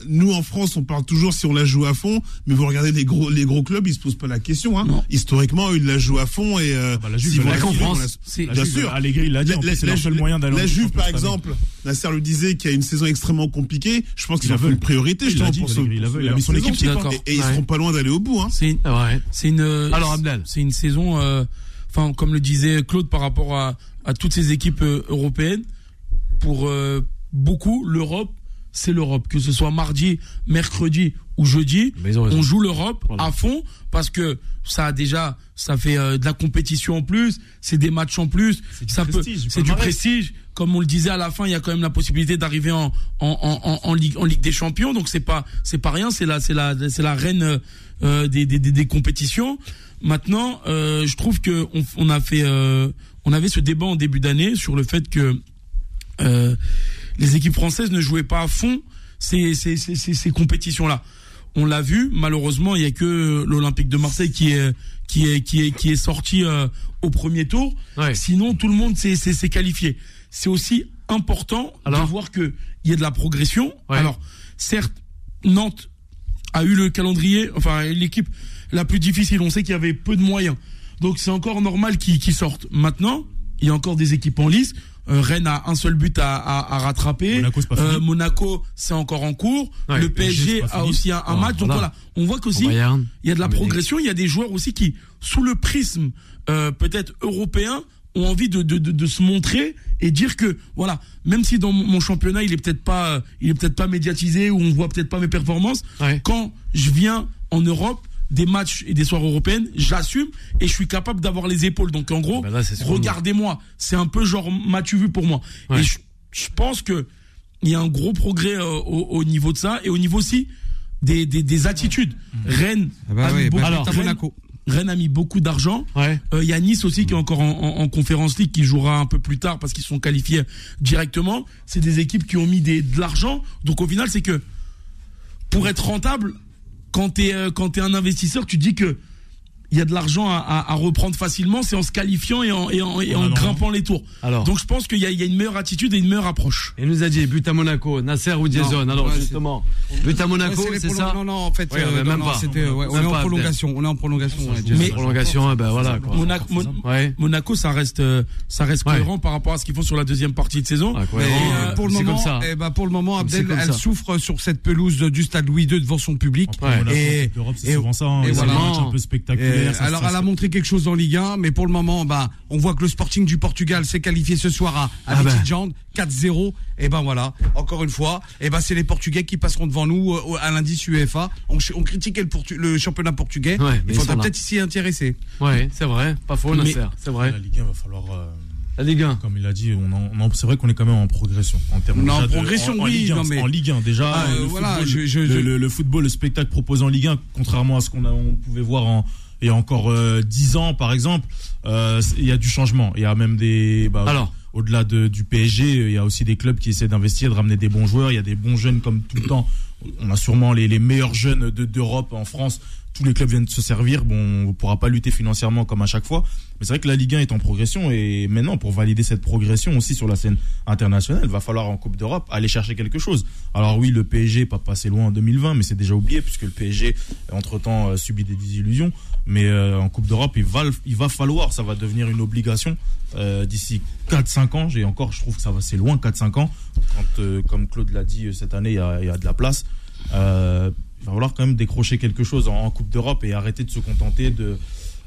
nous, en France, on parle toujours si on la joue à fond, mais vous regardez les gros, les gros clubs, ils se posent pas la question. Hein.
Non.
Historiquement, ils la jouent à fond et euh,
bah, la Juve,
vont
l'a
la
fait
France.
la-
La
Bien
Juve,
sûr.
Allegri, il l'a dit, c'est seul moyen d'aller
la Juve, par exemple, Nasser le disait, qui a une saison extrêmement compliquée. Je pense qu'ils
Il
en
la
font
veut.
une priorité
Il
justement
l'a dit,
pour ce.
Allegri, il la
pour
veut.
ce-
Il a mis son équipe
Et, et ils
Ouais.
seront pas loin d'aller au bout. Hein.
C'est une,
c'est
une.
Alors, Abdel.
C'est une saison. euh, Enfin, comme le disait Claude, par rapport à, à toutes ces équipes euh, européennes, pour euh, beaucoup, l'Europe, c'est l'Europe. Que ce soit mardi, mercredi ou jeudi, on joue l'Europe
Voilà.
à fond parce que ça a déjà, ça fait euh, de la compétition en plus, c'est des matchs en plus,
C'est du
ça peut,
prestige,
c'est du prestige. Comme on le disait à la fin, il y a quand même la possibilité d'arriver en, en, en, en, Ligue, en Ligue des Champions, donc c'est pas, c'est pas rien, c'est la, c'est la, c'est la reine euh, des, des, des, des compétitions. Maintenant, euh, je trouve que on, on a fait, euh, on avait ce débat en début d'année sur le fait que euh, les équipes françaises ne jouaient pas à fond ces, ces, ces, ces, ces compétitions-là. On l'a vu, malheureusement, il y a que l'Olympique de Marseille qui est qui est qui est qui est sorti euh, au premier tour.
Ouais.
Sinon, tout le monde s'est s'est s'est qualifié. C'est aussi important
Alors
de voir que il y a de la progression.
Ouais.
Alors, certes, Nantes a eu le calendrier, enfin l'équipe la plus difficile. On sait qu'il y avait peu de moyens, donc c'est encore normal qu'ils sortent. Maintenant, il y a encore des équipes en lice. Euh, Rennes a un seul but à, à, à rattraper.
Monaco, c'est pas
Euh. Monaco, c'est encore en cours.
Ouais,
le
PSG,
a aussi un, un
Oh,
match. Donc
voilà.
on voit qu'aussi il y a de la progression. Il y a des joueurs aussi qui, sous le prisme euh, peut-être européen, ont envie de, de, de, de se montrer et dire que voilà, même si dans mon championnat il est peut-être pas, euh, il est peut-être pas médiatisé ou on voit peut-être pas mes performances,
Ouais.
quand je viens en Europe des matchs et des soirées européennes, j'assume et je suis capable d'avoir les épaules. Donc en gros,
Bah
regardez-moi, c'est un peu genre m'as-tu vu pour moi.
Ouais.
Et je, je pense que il y a un gros progrès euh, au, au niveau de ça et au niveau aussi des, des, des attitudes. Rennes,
Ah bah oui,
beaucoup-
bah,
alors,
Rennes-
Monaco.
Rennes a mis beaucoup d'argent.
Ouais.
Euh, Il y a Nice aussi qui est encore en, en, en Conference League qui jouera un peu plus tard parce qu'ils sont qualifiés directement. C'est des équipes qui ont mis des, de l'argent. Donc au final, c'est que pour être rentable, quand t'es euh, quand t'es un investisseur, tu dis que il y a de l'argent à, à, à reprendre facilement, c'est en se qualifiant et en, et et grimpant les tours.
Alors.
Donc je pense qu'il y a, il y a une meilleure attitude et une meilleure approche.
Il nous a dit but à Monaco, Nasser ou Jason. Alors
ouais,
justement, but à Monaco,
Ouais,
c'est ça
Non, non, en fait,
Ouais,
euh,
même
non,
pas.
on
Même
est en prolongation. On est en prolongation. ouais,
Mais-
prolongation, eh ben voilà quoi.
Monaco, Mon-
Ouais.
Monaco, ça reste, euh, ça reste
Ouais.
cohérent par rapport à ce qu'ils font sur la deuxième partie de saison.
Pour le
c'est
moment,
comme ça.
ben, pour le moment, Abdel, elle souffre sur cette pelouse du stade Louis II devant son public. Et-
Coupe d'Europe, c'est
et-
souvent ça. hein.
et
C'est un match un peu
Et,
ça-
alors,
ça-
elle a montré quelque chose en Ligue 1, mais pour le moment, bah, on voit que le Sporting du Portugal s'est qualifié ce soir à, à
Ah ben.
Vitidjand, 4-0. Et ben voilà, encore une fois, et ben c'est les Portugais qui passeront devant nous euh, à l'indice UEFA. On, on critiquait le, Portu- le championnat portugais.
Ouais, mais
Il
là.
peut-être s'y intéresser.
Ouais, c'est vrai, pas faux
Mais-
Nasser, c'est vrai.
La Ligue 1 va falloir. euh,
La Ligue 1.
Comme il a dit, on en- on en- c'est vrai qu'on est quand même en progression en termes
On est en
déjà de-
progression,
en, en
oui,
Ligue 1,
non, mais-
en Ligue 1 déjà.
Ah,
euh, le,
voilà,
football,
je- je-
le,
je-
le- le football, le spectacle proposé en Ligue 1, contrairement à ce qu'on on pouvait voir en a encore euh, 10 ans, par exemple, euh, il y a du changement. Il y a même des. bah,
Alors.
Au-delà de, du PSG, il y a aussi des clubs qui essaient d'investir, de ramener des bons joueurs. Il y a des bons jeunes comme tout le temps. On a sûrement les, les meilleurs jeunes de- d'Europe en France. Tous les clubs viennent se servir. Bon, on ne pourra pas lutter financièrement comme à chaque fois. Mais c'est vrai que la Ligue 1 est en progression. Et maintenant, pour valider cette progression aussi sur la scène internationale, il va falloir en Coupe d'Europe aller chercher quelque chose. Alors oui, le PSG pas passé loin en 2020, mais c'est déjà oublié puisque le PSG, entre-temps, euh, subit des désillusions. Mais euh, en Coupe d'Europe, il va, il va falloir, ça va devenir une obligation euh, d'ici 4-5 ans. J'ai encore, je trouve que ça va, c'est loin, 4-5 ans. Quand, euh, comme Claude l'a dit, euh, cette année, il y a, de la place. Euh, il va falloir quand même décrocher quelque chose en, en Coupe d'Europe et arrêter de se contenter de,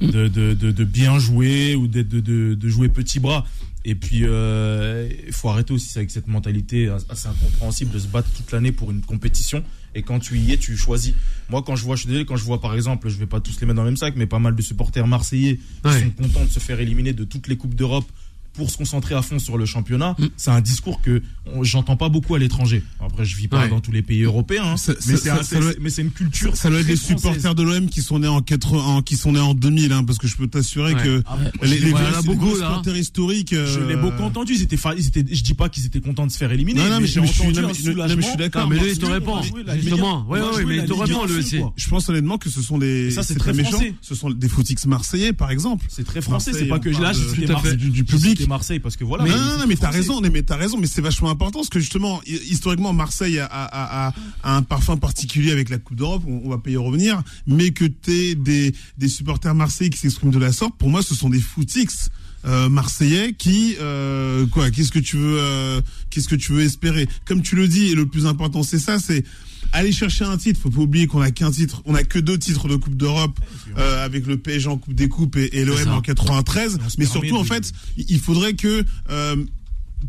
de, de, de, de bien jouer ou de, de, jouer petit bras. Et puis, euh, il faut arrêter aussi avec cette mentalité assez incompréhensible de se battre toute l'année pour une compétition. Et quand tu y es, tu choisis. Moi, quand je vois, je suis désolé, quand je vois par exemple, je vais pas tous les mettre dans le même sac, mais pas mal de supporters marseillais
Ouais.
qui sont contents de se faire éliminer de toutes les coupes d'Europe pour se concentrer à fond sur le championnat.
Mm.
C'est un discours que j'entends pas beaucoup à l'étranger. Après, je vis pas
Ouais.
dans tous les pays européens, hein,
Ça-
mais c'est un- une culture.
Ça doit être des
française.
supporters de l'OM qui sont nés en 80, en- qui sont nés en 2000, hein, parce que je peux t'assurer
Ouais.
que
Ah,
les, les, les supporters historiques.
Je l'ai
euh,
beaucoup entendu. Ils étaient, ils étaient, je dis pas qu'ils étaient contents de se faire éliminer.
Non, non, mais
j'ai
je suis-
entendu
non,
un
mais je- suis d'accord.
Non, mais lui, il te répond. Justement. Ouais, ouais, mais il te répond, lui aussi.
Je pense honnêtement que ce sont les.
Ça, c'est
très méchant.
français.
Ce sont des footix marseillais, par exemple.
C'est très français. C'est pas que là,
Du- public.
Marseille parce que voilà.
Mais
mais
non, non, mais t'as raison, mais t'as raison, mais c'est vachement important parce que justement, hi- historiquement, Marseille a, a- a- a un parfum particulier avec la Coupe d'Europe, on, on va pas y revenir, mais que t'aies des, des supporters marseillais qui s'expriment de la sorte, pour moi, ce sont des footix. euh, marseillais qui euh, quoi qu'est-ce que tu veux euh, qu'est-ce que tu veux espérer? Comme tu le dis et le plus important c'est ça c'est aller chercher un titre faut pas oublier qu'on a qu'un titre on a que deux titres de Coupe d'Europe euh, avec le PSG en Coupe des Coupes et, et l'OM en 93
On se
mais surtout en fait il faudrait que euh,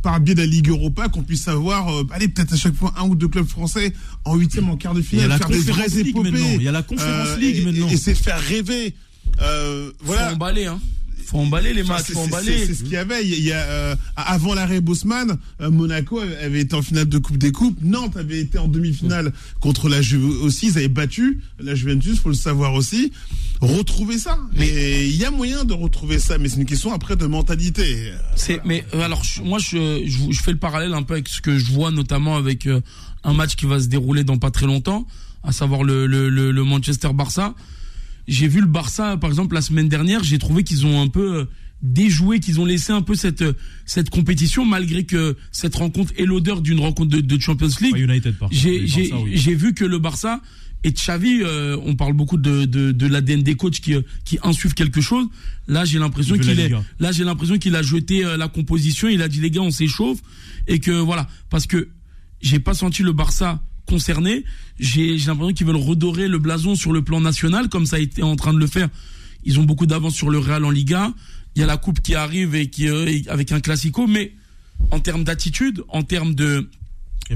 par biais de la Ligue Europa, qu'on puisse avoir, euh, allez, peut-être à chaque fois un ou deux clubs français en huitième, en quart de finale, faire des vraies épopées.
Il y a la Conférence League
et-
maintenant.
Et, c'est de faire rêver. Euh, voilà.
Faut emballer, hein. Faut emballer les matchs, faut emballer.
C'est ce qu'il y avait. Il y a, euh, avant l'arrêt Bosman, euh, Monaco avait été en finale de Coupe des Coupes. Nantes avait été en demi-finale contre la Juve aussi. Ils avaient battu la Juventus, faut le savoir aussi. Retrouver ça. Mais il y a moyen de retrouver ça, mais c'est une question après de mentalité.
C'est mais euh, alors moi je, je je fais le parallèle un peu avec ce que je vois notamment avec euh, un match qui va se dérouler dans pas très longtemps, à savoir le le, le, le Manchester Barça. J'ai vu le Barça par exemple la semaine dernière, j'ai trouvé qu'ils ont un peu euh, déjoué, qu'ils ont laissé un peu cette euh, cette compétition malgré que cette rencontre ait l'odeur d'une rencontre de, de Champions League.
United
J'ai j'ai
oui.
vu que le Barça et Xavi, euh, on parle beaucoup de de, de l'ADN des coachs qui euh, qui insuffle quelque chose. Là, j'ai l'impression qu'il est là, j'ai l'impression qu'il a jeté la composition, il a dit les gars, on s'échauffe et que voilà, parce que j'ai pas senti le Barça concerné. J'ai l'impression qu'ils veulent redorer le blason sur le plan national comme ça a été en train de le faire. Ils ont beaucoup d'avance sur le Real en Liga. Il y a la coupe qui arrive et qui euh, avec un classico, mais en termes d'attitude, en termes de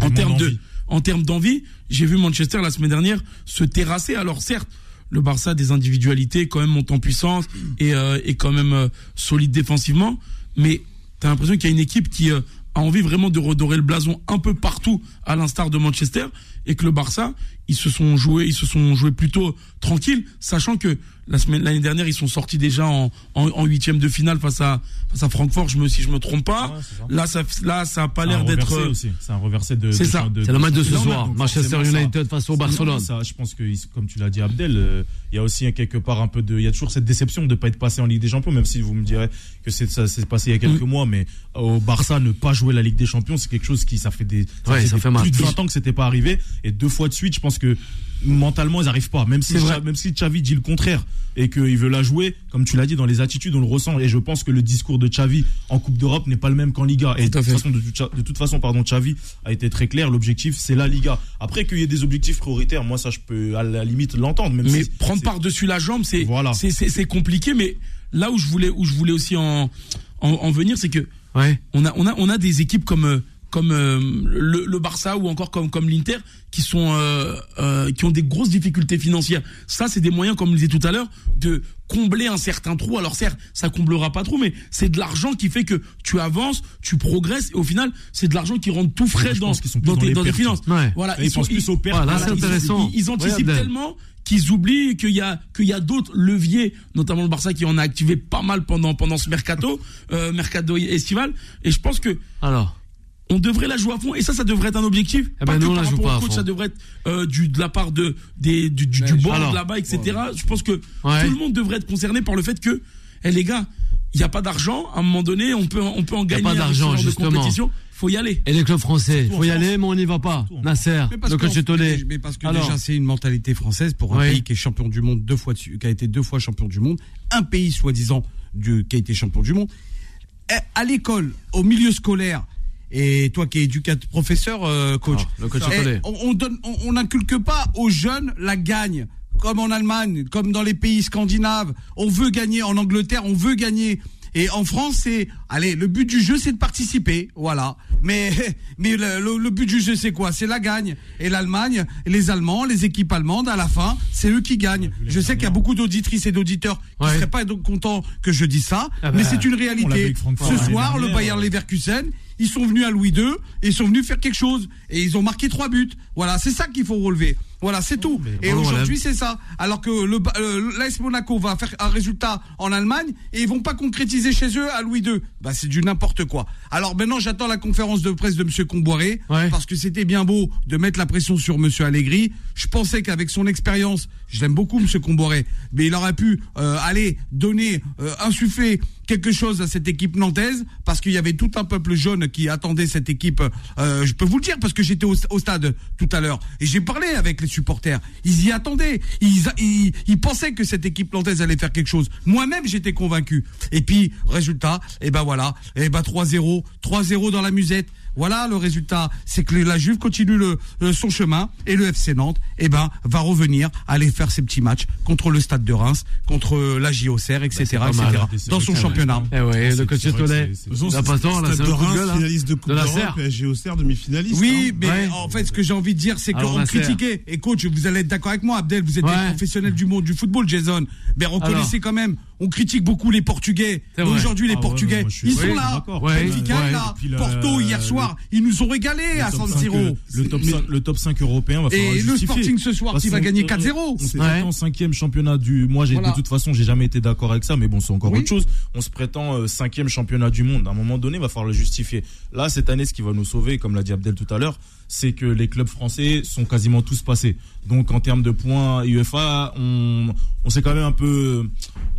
en termes de
d'envie.
en termes d'envie, j'ai vu Manchester la semaine dernière se terrasser. Alors certes, le Barça a des individualités quand même monte en puissance et euh, est quand même euh, solide défensivement, mais t'as l'impression qu'il y a une équipe qui euh, a envie vraiment de redorer le blason un peu partout à l'instar de Manchester et que le Barça ils se sont joués ils se sont joués plutôt tranquilles sachant que la semaine l'année dernière ils sont sortis déjà en en en huitième de finale face à face à Francfort je me si je me trompe pas
Ouais, ça.
là ça là ça a pas l'air d'être euh,
aussi. C'est un reversé de.
c'est ça.
C'est le match de ce soir.
donc
Manchester
ça-
United face au Barcelone.
Ça, je pense que, comme tu l'as dit, Abdel, euh, il y a aussi quelque part un peu de, il y a toujours cette déception de ne pas être passé en Ligue des Champions, même si vous me direz que c'est, ça s'est passé il y a quelques mois, mais au Barça, ne pas jouer la Ligue des Champions, c'est quelque chose qui, ça fait des,
Ouais, ça
des-
fait mal.
plus de 20 ans que c'était pas arrivé, et deux fois de suite, je pense que mentalement, ils arrivent pas, même si, même si Xavi dit le contraire, et qu'il veut la jouer, comme tu l'as dit, dans les attitudes, on le ressent, et je pense que le discours de Xavi en Coupe d'Europe n'est pas le même qu'en Liga, et de toute façon, de, toute- de toute façon, pardon, Xavi a été très clair, l'objectif, c'est la Liga. Après qu'il y ait des objectifs prioritaires, moi, ça, je peux, à la limite, l'entendre,
mais
si
prendre par-dessus la jambe, c'est
Voilà.
c'est compliqué. Mais là où je voulais où je voulais aussi en en, en venir, c'est que
Ouais.
on a on a on a des équipes comme euh, comme euh, le, le Barça ou encore comme comme l'Inter qui sont euh, euh, qui ont des grosses difficultés financières. Ça, c'est des moyens, comme je disais tout à l'heure, de combler un certain trou. Alors certes, ça comblera pas trop, mais c'est de l'argent qui fait que tu avances, tu progresses, et au final, c'est de l'argent qui rend tout frais dans
sont
dans
dans
tes
les
dans tes
pertes.
finances.
Ouais.
Voilà,
Ils pensent plus aux pertes.
Voilà,
voilà,
c'est
ils-
intéressant.
Ils, ils anticipent
Ouais,
tellement qu'ils oublient qu'il y a qu'il y a d'autres leviers, notamment le Barça qui en a activé pas mal pendant pendant ce mercato, euh, mercato estival. Et je pense que
Alors.
On devrait la jouer à fond et ça ça devrait être un objectif
Eh
pas
ben,
que
nous, on
par
la joue
rapport
pas
au coach ça devrait être euh, du de la part de des du du, du
Ouais,
board
alors.
là-bas etc je pense que
Ouais.
tout le monde devrait être concerné par le fait que eh les gars il y a pas d'argent à un moment donné on peut on peut en
Y a
gagner
pas d'argent,
genre de
justement.
compétition faut y aller
Et les clubs français, faut y
France.
aller, mais on n'y va pas. Nasser, le
que-
coach étonné.
Mais parce que
Alors.
déjà, c'est une mentalité française pour un
Oui.
pays qui est champion du monde deux fois, qui a été deux fois champion du monde, un pays soi-disant du- qui a été champion du monde. À l'école, au milieu scolaire, et toi qui es éducateur, professeur, euh, coach,
le coach
eh, on, on donne, on, on n'inculque pas aux jeunes la gagne. Comme en Allemagne, comme dans les pays scandinaves, on veut gagner en Angleterre, on veut gagner. Et en France, c'est, allez, le but du jeu, c'est de participer, voilà. Mais, mais le, le- le but du jeu, c'est quoi? C'est la gagne. Et l'Allemagne, les Allemands, les équipes allemandes, à la fin, c'est eux qui gagnent. Je sais qu'il y a beaucoup d'auditrices et d'auditeurs qui
Ouais.
seraient pas donc contents que je dise ça,
Ah
mais
bah,
c'est une réalité. Ce soir, le Bayern
ouais.
Leverkusen, ils sont venus à Louis II et ils sont venus faire quelque chose. Et ils ont marqué trois buts. Voilà, c'est ça qu'il faut relever. Voilà, c'est tout. Et
bon,
aujourd'hui, c'est ça. Alors que le euh, l'AS Monaco va faire un résultat en Allemagne et ils vont pas concrétiser chez eux à Louis II. Bah, c'est du n'importe quoi. Alors maintenant, j'attends la conférence de presse de Monsieur Comboiré
Ouais.
parce que c'était bien beau de mettre la pression sur Monsieur Allegri. Je pensais qu'avec son expérience, je l'aime beaucoup Monsieur Comboiré, mais il aurait pu euh, aller donner, euh, insuffler quelque chose à cette équipe nantaise parce qu'il y avait tout un peuple jaune qui attendait cette équipe. euh, je peux vous le dire parce que j'étais au, stade tout à l'heure et j'ai parlé avec les supporters. Ils y attendaient. Ils, ils, ils pensaient que cette équipe nantaise allait faire quelque chose. Moi-même, j'étais convaincu. Et puis, résultat, et ben voilà, et ben 3-0, 3-0 dans la musette. Voilà le résultat, c'est que la Juve continue le, le- son chemin et le FC Nantes, eh ben, va revenir aller faire ses petits matchs contre le Stade de Reims, contre la JOCR, etc., etc.
mal,
dans son championnat.
Eh ouais, le
C'est-
coach
De façon,
N'a pas tort, là,
Stade
c'est
de
de
Reims,
gueule,
finaliste de Coupe
De la
d'Europe,
serre.
PSG Auxerre, demi-finaliste.
Oui,
hein.
mais
Ouais.
en fait, ce que j'ai envie de dire, c'est
Alors,
qu'on critiquait. Et coach, vous allez être d'accord avec moi, Abdel, vous êtes
Ouais.
des professionnels du monde du football, Jason. Mais reconnaissez
Alors.
quand même, on critique beaucoup les Portugais. Aujourd'hui, les
Ah ouais,
Portugais,
ouais, suis-
ils
oui,
sont là.
d'accord.
Ouais,
Benfica
ouais.
là.
Le-
Porto, hier
le-
soir, ils nous ont régalé à San
5,
Siro.
euh, Le top, 5, le top 5 européen va falloir
Et le. Sporting ce soir qui va gagner
on-
4-0.
On se prétend cinquième championnat du. Moi, j'ai de toute façon, j'ai jamais été d'accord avec ça, mais bon, c'est encore autre chose. On se prétend euh, cinquième championnat du monde. À un moment donné, il va falloir le justifier. Là, cette année, ce qui va nous sauver, comme l'a dit Abdel tout à l'heure, c'est que les clubs français sont quasiment tous passés. Donc, en termes de points UEFA, on, on s'est quand même un peu,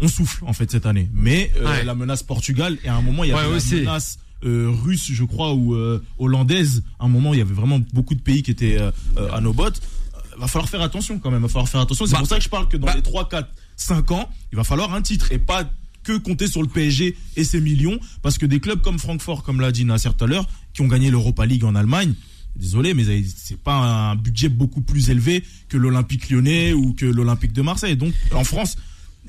on souffle en fait cette année. Mais euh,
Ouais.
la menace Portugal et à un moment, il y avait
Ouais,
la
aussi.
menace euh, russe, je crois, ou euh, hollandaise. À un moment, il y avait vraiment beaucoup de pays qui étaient euh, euh, à nos bottes. Euh, va falloir faire attention quand même. Va falloir faire attention. C'est
Bah,
pour ça que je parle que dans
bah-
les 3, 4, 5 ans, il va falloir un titre et pas que compter sur le PSG et ses millions. Parce que des clubs comme Francfort, comme l'a dit Nasser tout à l'heure, qui ont gagné l'Europa League en Allemagne, Désolé, mais c'est pas un budget beaucoup plus élevé que l'Olympique lyonnais ou que l'Olympique de Marseille. Donc, en France,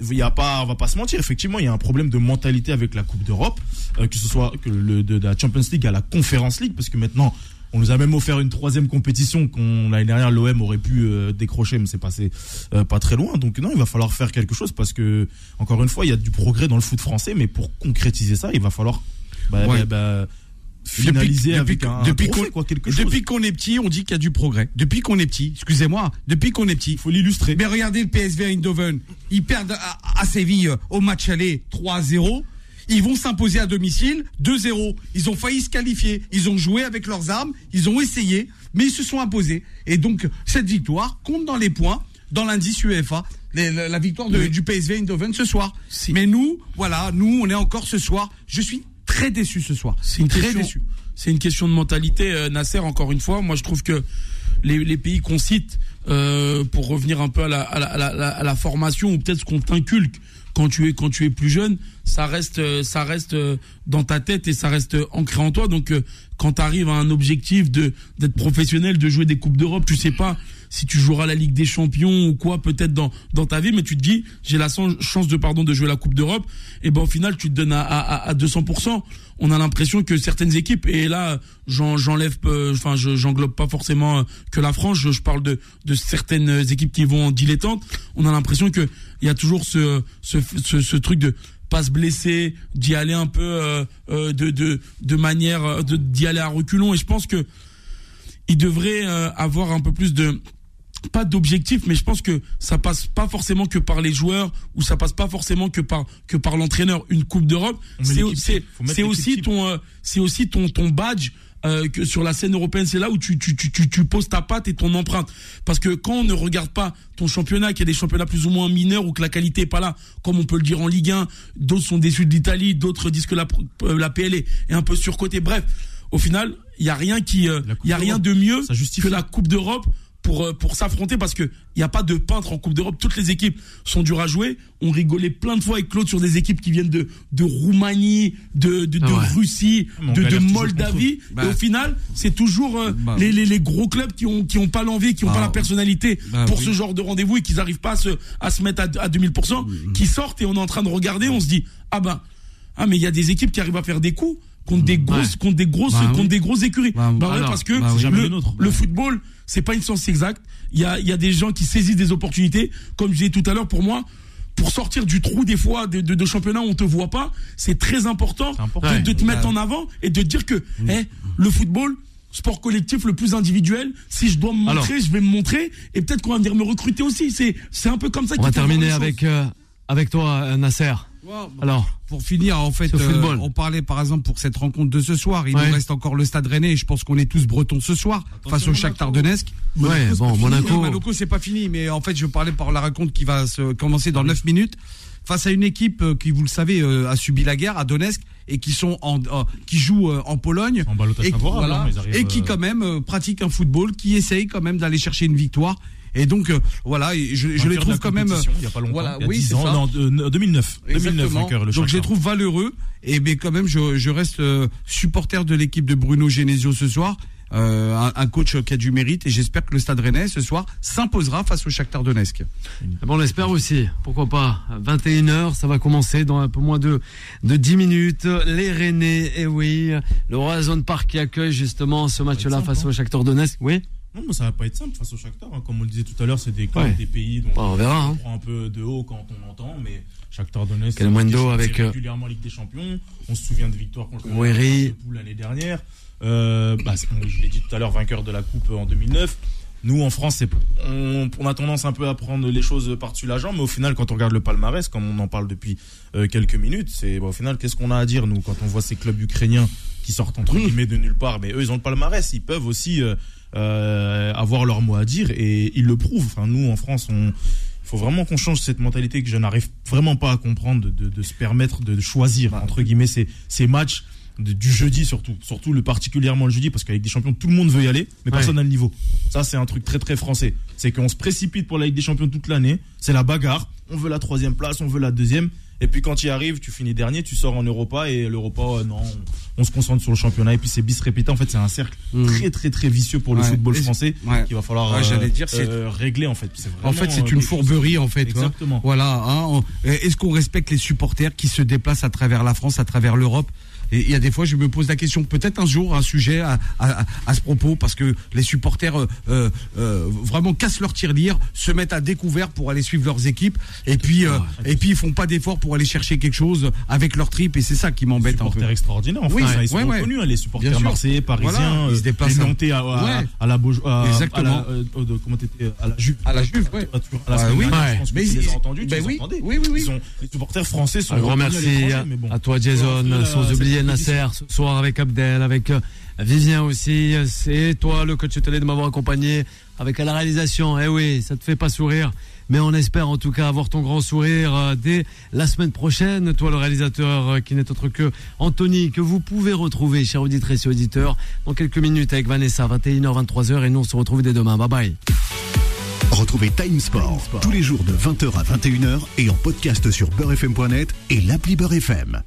il y a pas, on va pas se mentir. Effectivement, il y a un problème de mentalité avec la Coupe d'Europe, euh, que ce soit que le, de, de la Champions League à la Conference League, parce que maintenant, on nous a même offert une troisième compétition qu'on l'année dernière l'OM aurait pu euh, décrocher, mais c'est passé euh, pas très loin. Donc non, il va falloir faire quelque chose parce que encore une fois, il y a du progrès dans le foot français, mais pour concrétiser ça, il va falloir bah,
Ouais.
bah, bah, finaliser
depuis,
avec un,
depuis
un
qu'on est petit, on dit qu'il y a du progrès. Depuis qu'on est petit, excusez-moi, depuis qu'on est petit.
Il faut l'illustrer.
Mais regardez le PSV Eindhoven, ils perdent à, à Séville au match aller 3-0. Ils vont s'imposer à domicile 2-0. Ils ont failli se qualifier. Ils ont joué avec leurs armes. Ils ont essayé, mais ils se sont imposés. Et donc cette victoire compte dans les points, dans l'indice UEFA. les- la, la victoire de- du PSV Eindhoven ce soir. Mais nous, voilà, nous, on est encore ce soir. Je suis très déçu ce soir.
C'est une
très
question.
déçu.
C'est une question de mentalité, euh, Nasser. Encore une fois, moi je trouve que les, les pays qu'on cite, euh, pour revenir un peu à la, à la, à la- à formation ou peut-être ce qu'on t'inculque quand tu es quand tu es plus jeune, ça reste euh, ça reste dans ta tête et ça reste ancré en toi. Donc quand tu arrives à un objectif de d'être professionnel, de jouer des coupes d'Europe, tu sais pas si tu joueras la Ligue des Champions ou quoi peut-être dans dans ta vie, mais tu te dis j'ai la chance de pardon de jouer la Coupe d'Europe. Et ben au final tu te donnes à à, à- à 200%. On a l'impression que certaines équipes et là j'en- j'enlève euh, enfin je j'englobe pas forcément euh, que la France. Je, je parle de de certaines équipes qui vont en dilettante. On a l'impression que il y a toujours ce ce ce, ce truc de pas se blesser, d'y aller un peu euh, euh, de, de, de manière euh, d'y aller à reculons. Et je pense que il devrait euh, avoir un peu plus de pas d'objectif, mais je pense que ça passe pas forcément que par les joueurs ou ça passe pas forcément que par que par l'entraîneur. Une Coupe d'Europe, c'est aussi ton euh, c'est aussi ton ton badge. euh, que sur la scène européenne, c'est là où tu, tu, tu, tu, tu poses ta patte et ton empreinte. Parce que quand on ne regarde pas ton championnat, qu'il y a des championnats plus ou moins mineurs ou que la qualité est pas là, comme on peut le dire en Ligue 1, d'autres sont déçus de l'Italie, d'autres disent que la, euh, la PL est, un peu surcotée. Bref, au final, il y a rien qui, euh, y a rien de mieux
ça
que la Coupe d'Europe pour euh, pour s'affronter parce que il y a pas de peintre en Coupe d'Europe. Toutes les équipes sont dures à jouer. On rigolait plein de fois avec Claude sur des équipes qui viennent de de Roumanie, de de, de
Ah ouais.
Russie,
on
de, de Moldavie. et au final, c'est toujours euh,
Bah.
les, les les gros clubs qui ont qui ont pas l'envie, qui ont
Bah.
pas la personnalité
Bah
pour
oui.
ce genre de rendez-vous et qui n'arrivent pas à se à se mettre à, à 2000% qui sortent et on est en train de regarder, on se dit ah ben Ah, mais il y a des équipes qui arrivent à faire des coups contre des grosses, contre des grosses,
Bah
contre des grosses écuries.
Bah,
Bah ouais,
alors,
parce que
bah
le,
le
football, c'est pas une science exacte. Il y a, il y a des gens qui saisissent des opportunités. Comme je disais tout à l'heure, pour moi, pour sortir du trou des fois de, de, de championnat où on te voit pas, c'est très important,
important.
de, de te mettre en avant et de te dire que eh, le football, sport collectif le plus individuel, si je dois me
Alors.
montrer, je vais me montrer et peut-être qu'on va venir me recruter aussi. C'est c'est un peu comme ça
On va terminer avec, euh, avec toi, euh, Alors,
Pour finir, en fait, euh, on parlait par exemple pour cette rencontre de ce soir. Il
Ouais.
nous reste encore le Stade Rennais. et Je pense qu'on est tous bretons ce soir face au Shakhtar Donetsk.
ouais, bon, Monaco.
Monaco, c'est pas fini, mais en fait, je parlais par la raconte qui va se commencer dans 9 minutes face à une équipe euh, qui, vous le savez, euh, a subi la guerre à Donetsk et qui sont en, euh, qui jouent en Pologne
En balotage
et, voilà,
hein,
et qui
euh,
quand même euh, pratiquent un football, qui essaye quand même d'aller chercher une victoire. Et donc euh, voilà, et je, je les trouve quand même.
compétition, Il y a pas longtemps.
Voilà,
il y a
oui,
10
c'est
ans,
ça.
non, de- 2009. 2009,
Exactement.
vainqueur, le
Donc je les
Shakhtar.
trouve valeureux et mais quand même je, je reste euh, supporter de l'équipe de Bruno Genesio ce soir. Euh, un, un coach qui a du mérite et j'espère que le Stade Rennais ce soir s'imposera face au Shakhtar Donetsk.
Bon, on l'espère aussi. Pourquoi pas? 21h, ça va commencer dans un peu moins de, de 10 minutes. Les Rennais, et oui, le Horizon Park qui accueille justement ce match-là face
hein.
au Shakhtar Donetsk. Oui,
Non, mais ça va pas être simple face au Shakhtar. hein. Comme on le disait tout à l'heure, c'est des clubs,
Ouais.
des pays dont
Bah, on verra, hein.
prend un peu de haut quand on entend, mais Shakhtar Donetsk, Champions,
avec, euh,
régulièrement Ligue des Champions. On se souvient de victoires contre le. Liverpool l'année dernière. Euh, bah, je l'ai dit tout à l'heure, vainqueur de la Coupe en 2009. Nous, en France, on a tendance un peu à prendre les choses par-dessus la jambe, mais au final, quand on regarde le palmarès, comme on en parle depuis euh, quelques minutes, c'est bah, au final, qu'est-ce qu'on a à dire, nous, quand on voit ces clubs ukrainiens qui sortent entre guillemets de nulle part, mais eux, ils ont le palmarès, ils peuvent aussi euh, euh, avoir leur mot à dire et ils le prouvent. Enfin, nous, en France, on, il faut vraiment qu'on change cette mentalité que je n'arrive vraiment pas à comprendre de, de, de se permettre de choisir entre guillemets ces, ces matchs du jeudi surtout, surtout le particulièrement le jeudi parce qu'avec des champions tout le monde veut y aller, mais
Ouais.
personne n'a le niveau. Ça c'est un truc très très français. C'est qu'on se précipite pour la Ligue des Champions toute l'année, c'est la bagarre. On veut la troisième place, on veut la deuxième. Et puis quand tu y arrives, tu finis dernier, tu sors en Europa et l'Europa, euh, non, on, on se concentre sur le championnat et puis c'est bis répété. En fait, c'est un cercle
Mm.
très très très vicieux pour le
Ouais.
football français
ouais.
qu'il va falloir
Ouais,
euh,
j'allais dire, c'est-
euh, régler en fait. C'est
En fait, c'est une fourberie en fait. hein.
Exactement.
Voilà. hein, on- Est-ce qu'on respecte les supporters qui se déplacent à travers la France, à travers l'Europe? Et il y a des fois, je me pose la question. Peut-être un jour un sujet à, à, à ce propos, parce que les supporters euh, euh, euh, vraiment cassent leur tirelire, se mettent à découvert pour aller suivre leurs équipes, et puis euh, et puis ils font pas d'efforts pour aller chercher quelque chose avec leur trip, et c'est ça qui m'embête un peu.
supporters extraordinaires en
Oui,
ils sont
ouais, ouais.
reconnus, hein, les supporters marseillais, parisiens,
Voilà, ils se déplacent
les Nantais à, à,
Ouais.
à la Beaujo- à-
Exactement.
à la, de- comment à la Juve.
À la Juve, ouais.
À, Turin, à la
Ah
semaine
oui.
dernière,
Ouais.
je pense que
Mais
tu
ils-
les as entendus, tu les
oui.
entendais.
Oui, oui, oui.
Ils sont- les supporters français sont
Un grand merci à,
mais bon.
à toi Jason, sans oublier Nasser ce soir avec Abdel, avec euh, Vivien aussi, c'est toi le coach télé de m'avoir accompagné avec à la réalisation. Eh oui, ça te fait pas sourire, mais on espère en tout cas avoir ton grand sourire euh, dès la semaine prochaine. Toi le réalisateur euh, qui n'est autre que Anthony, que vous pouvez retrouver, chers auditrices et auditeurs, dans quelques minutes avec Vanessa, 21h, 23h, et nous on se retrouve dès demain. Bye bye.
Retrouvez Time Sport tous les jours de 20h à 21h et en podcast sur beurrefm.net et l'appli Beurre FM.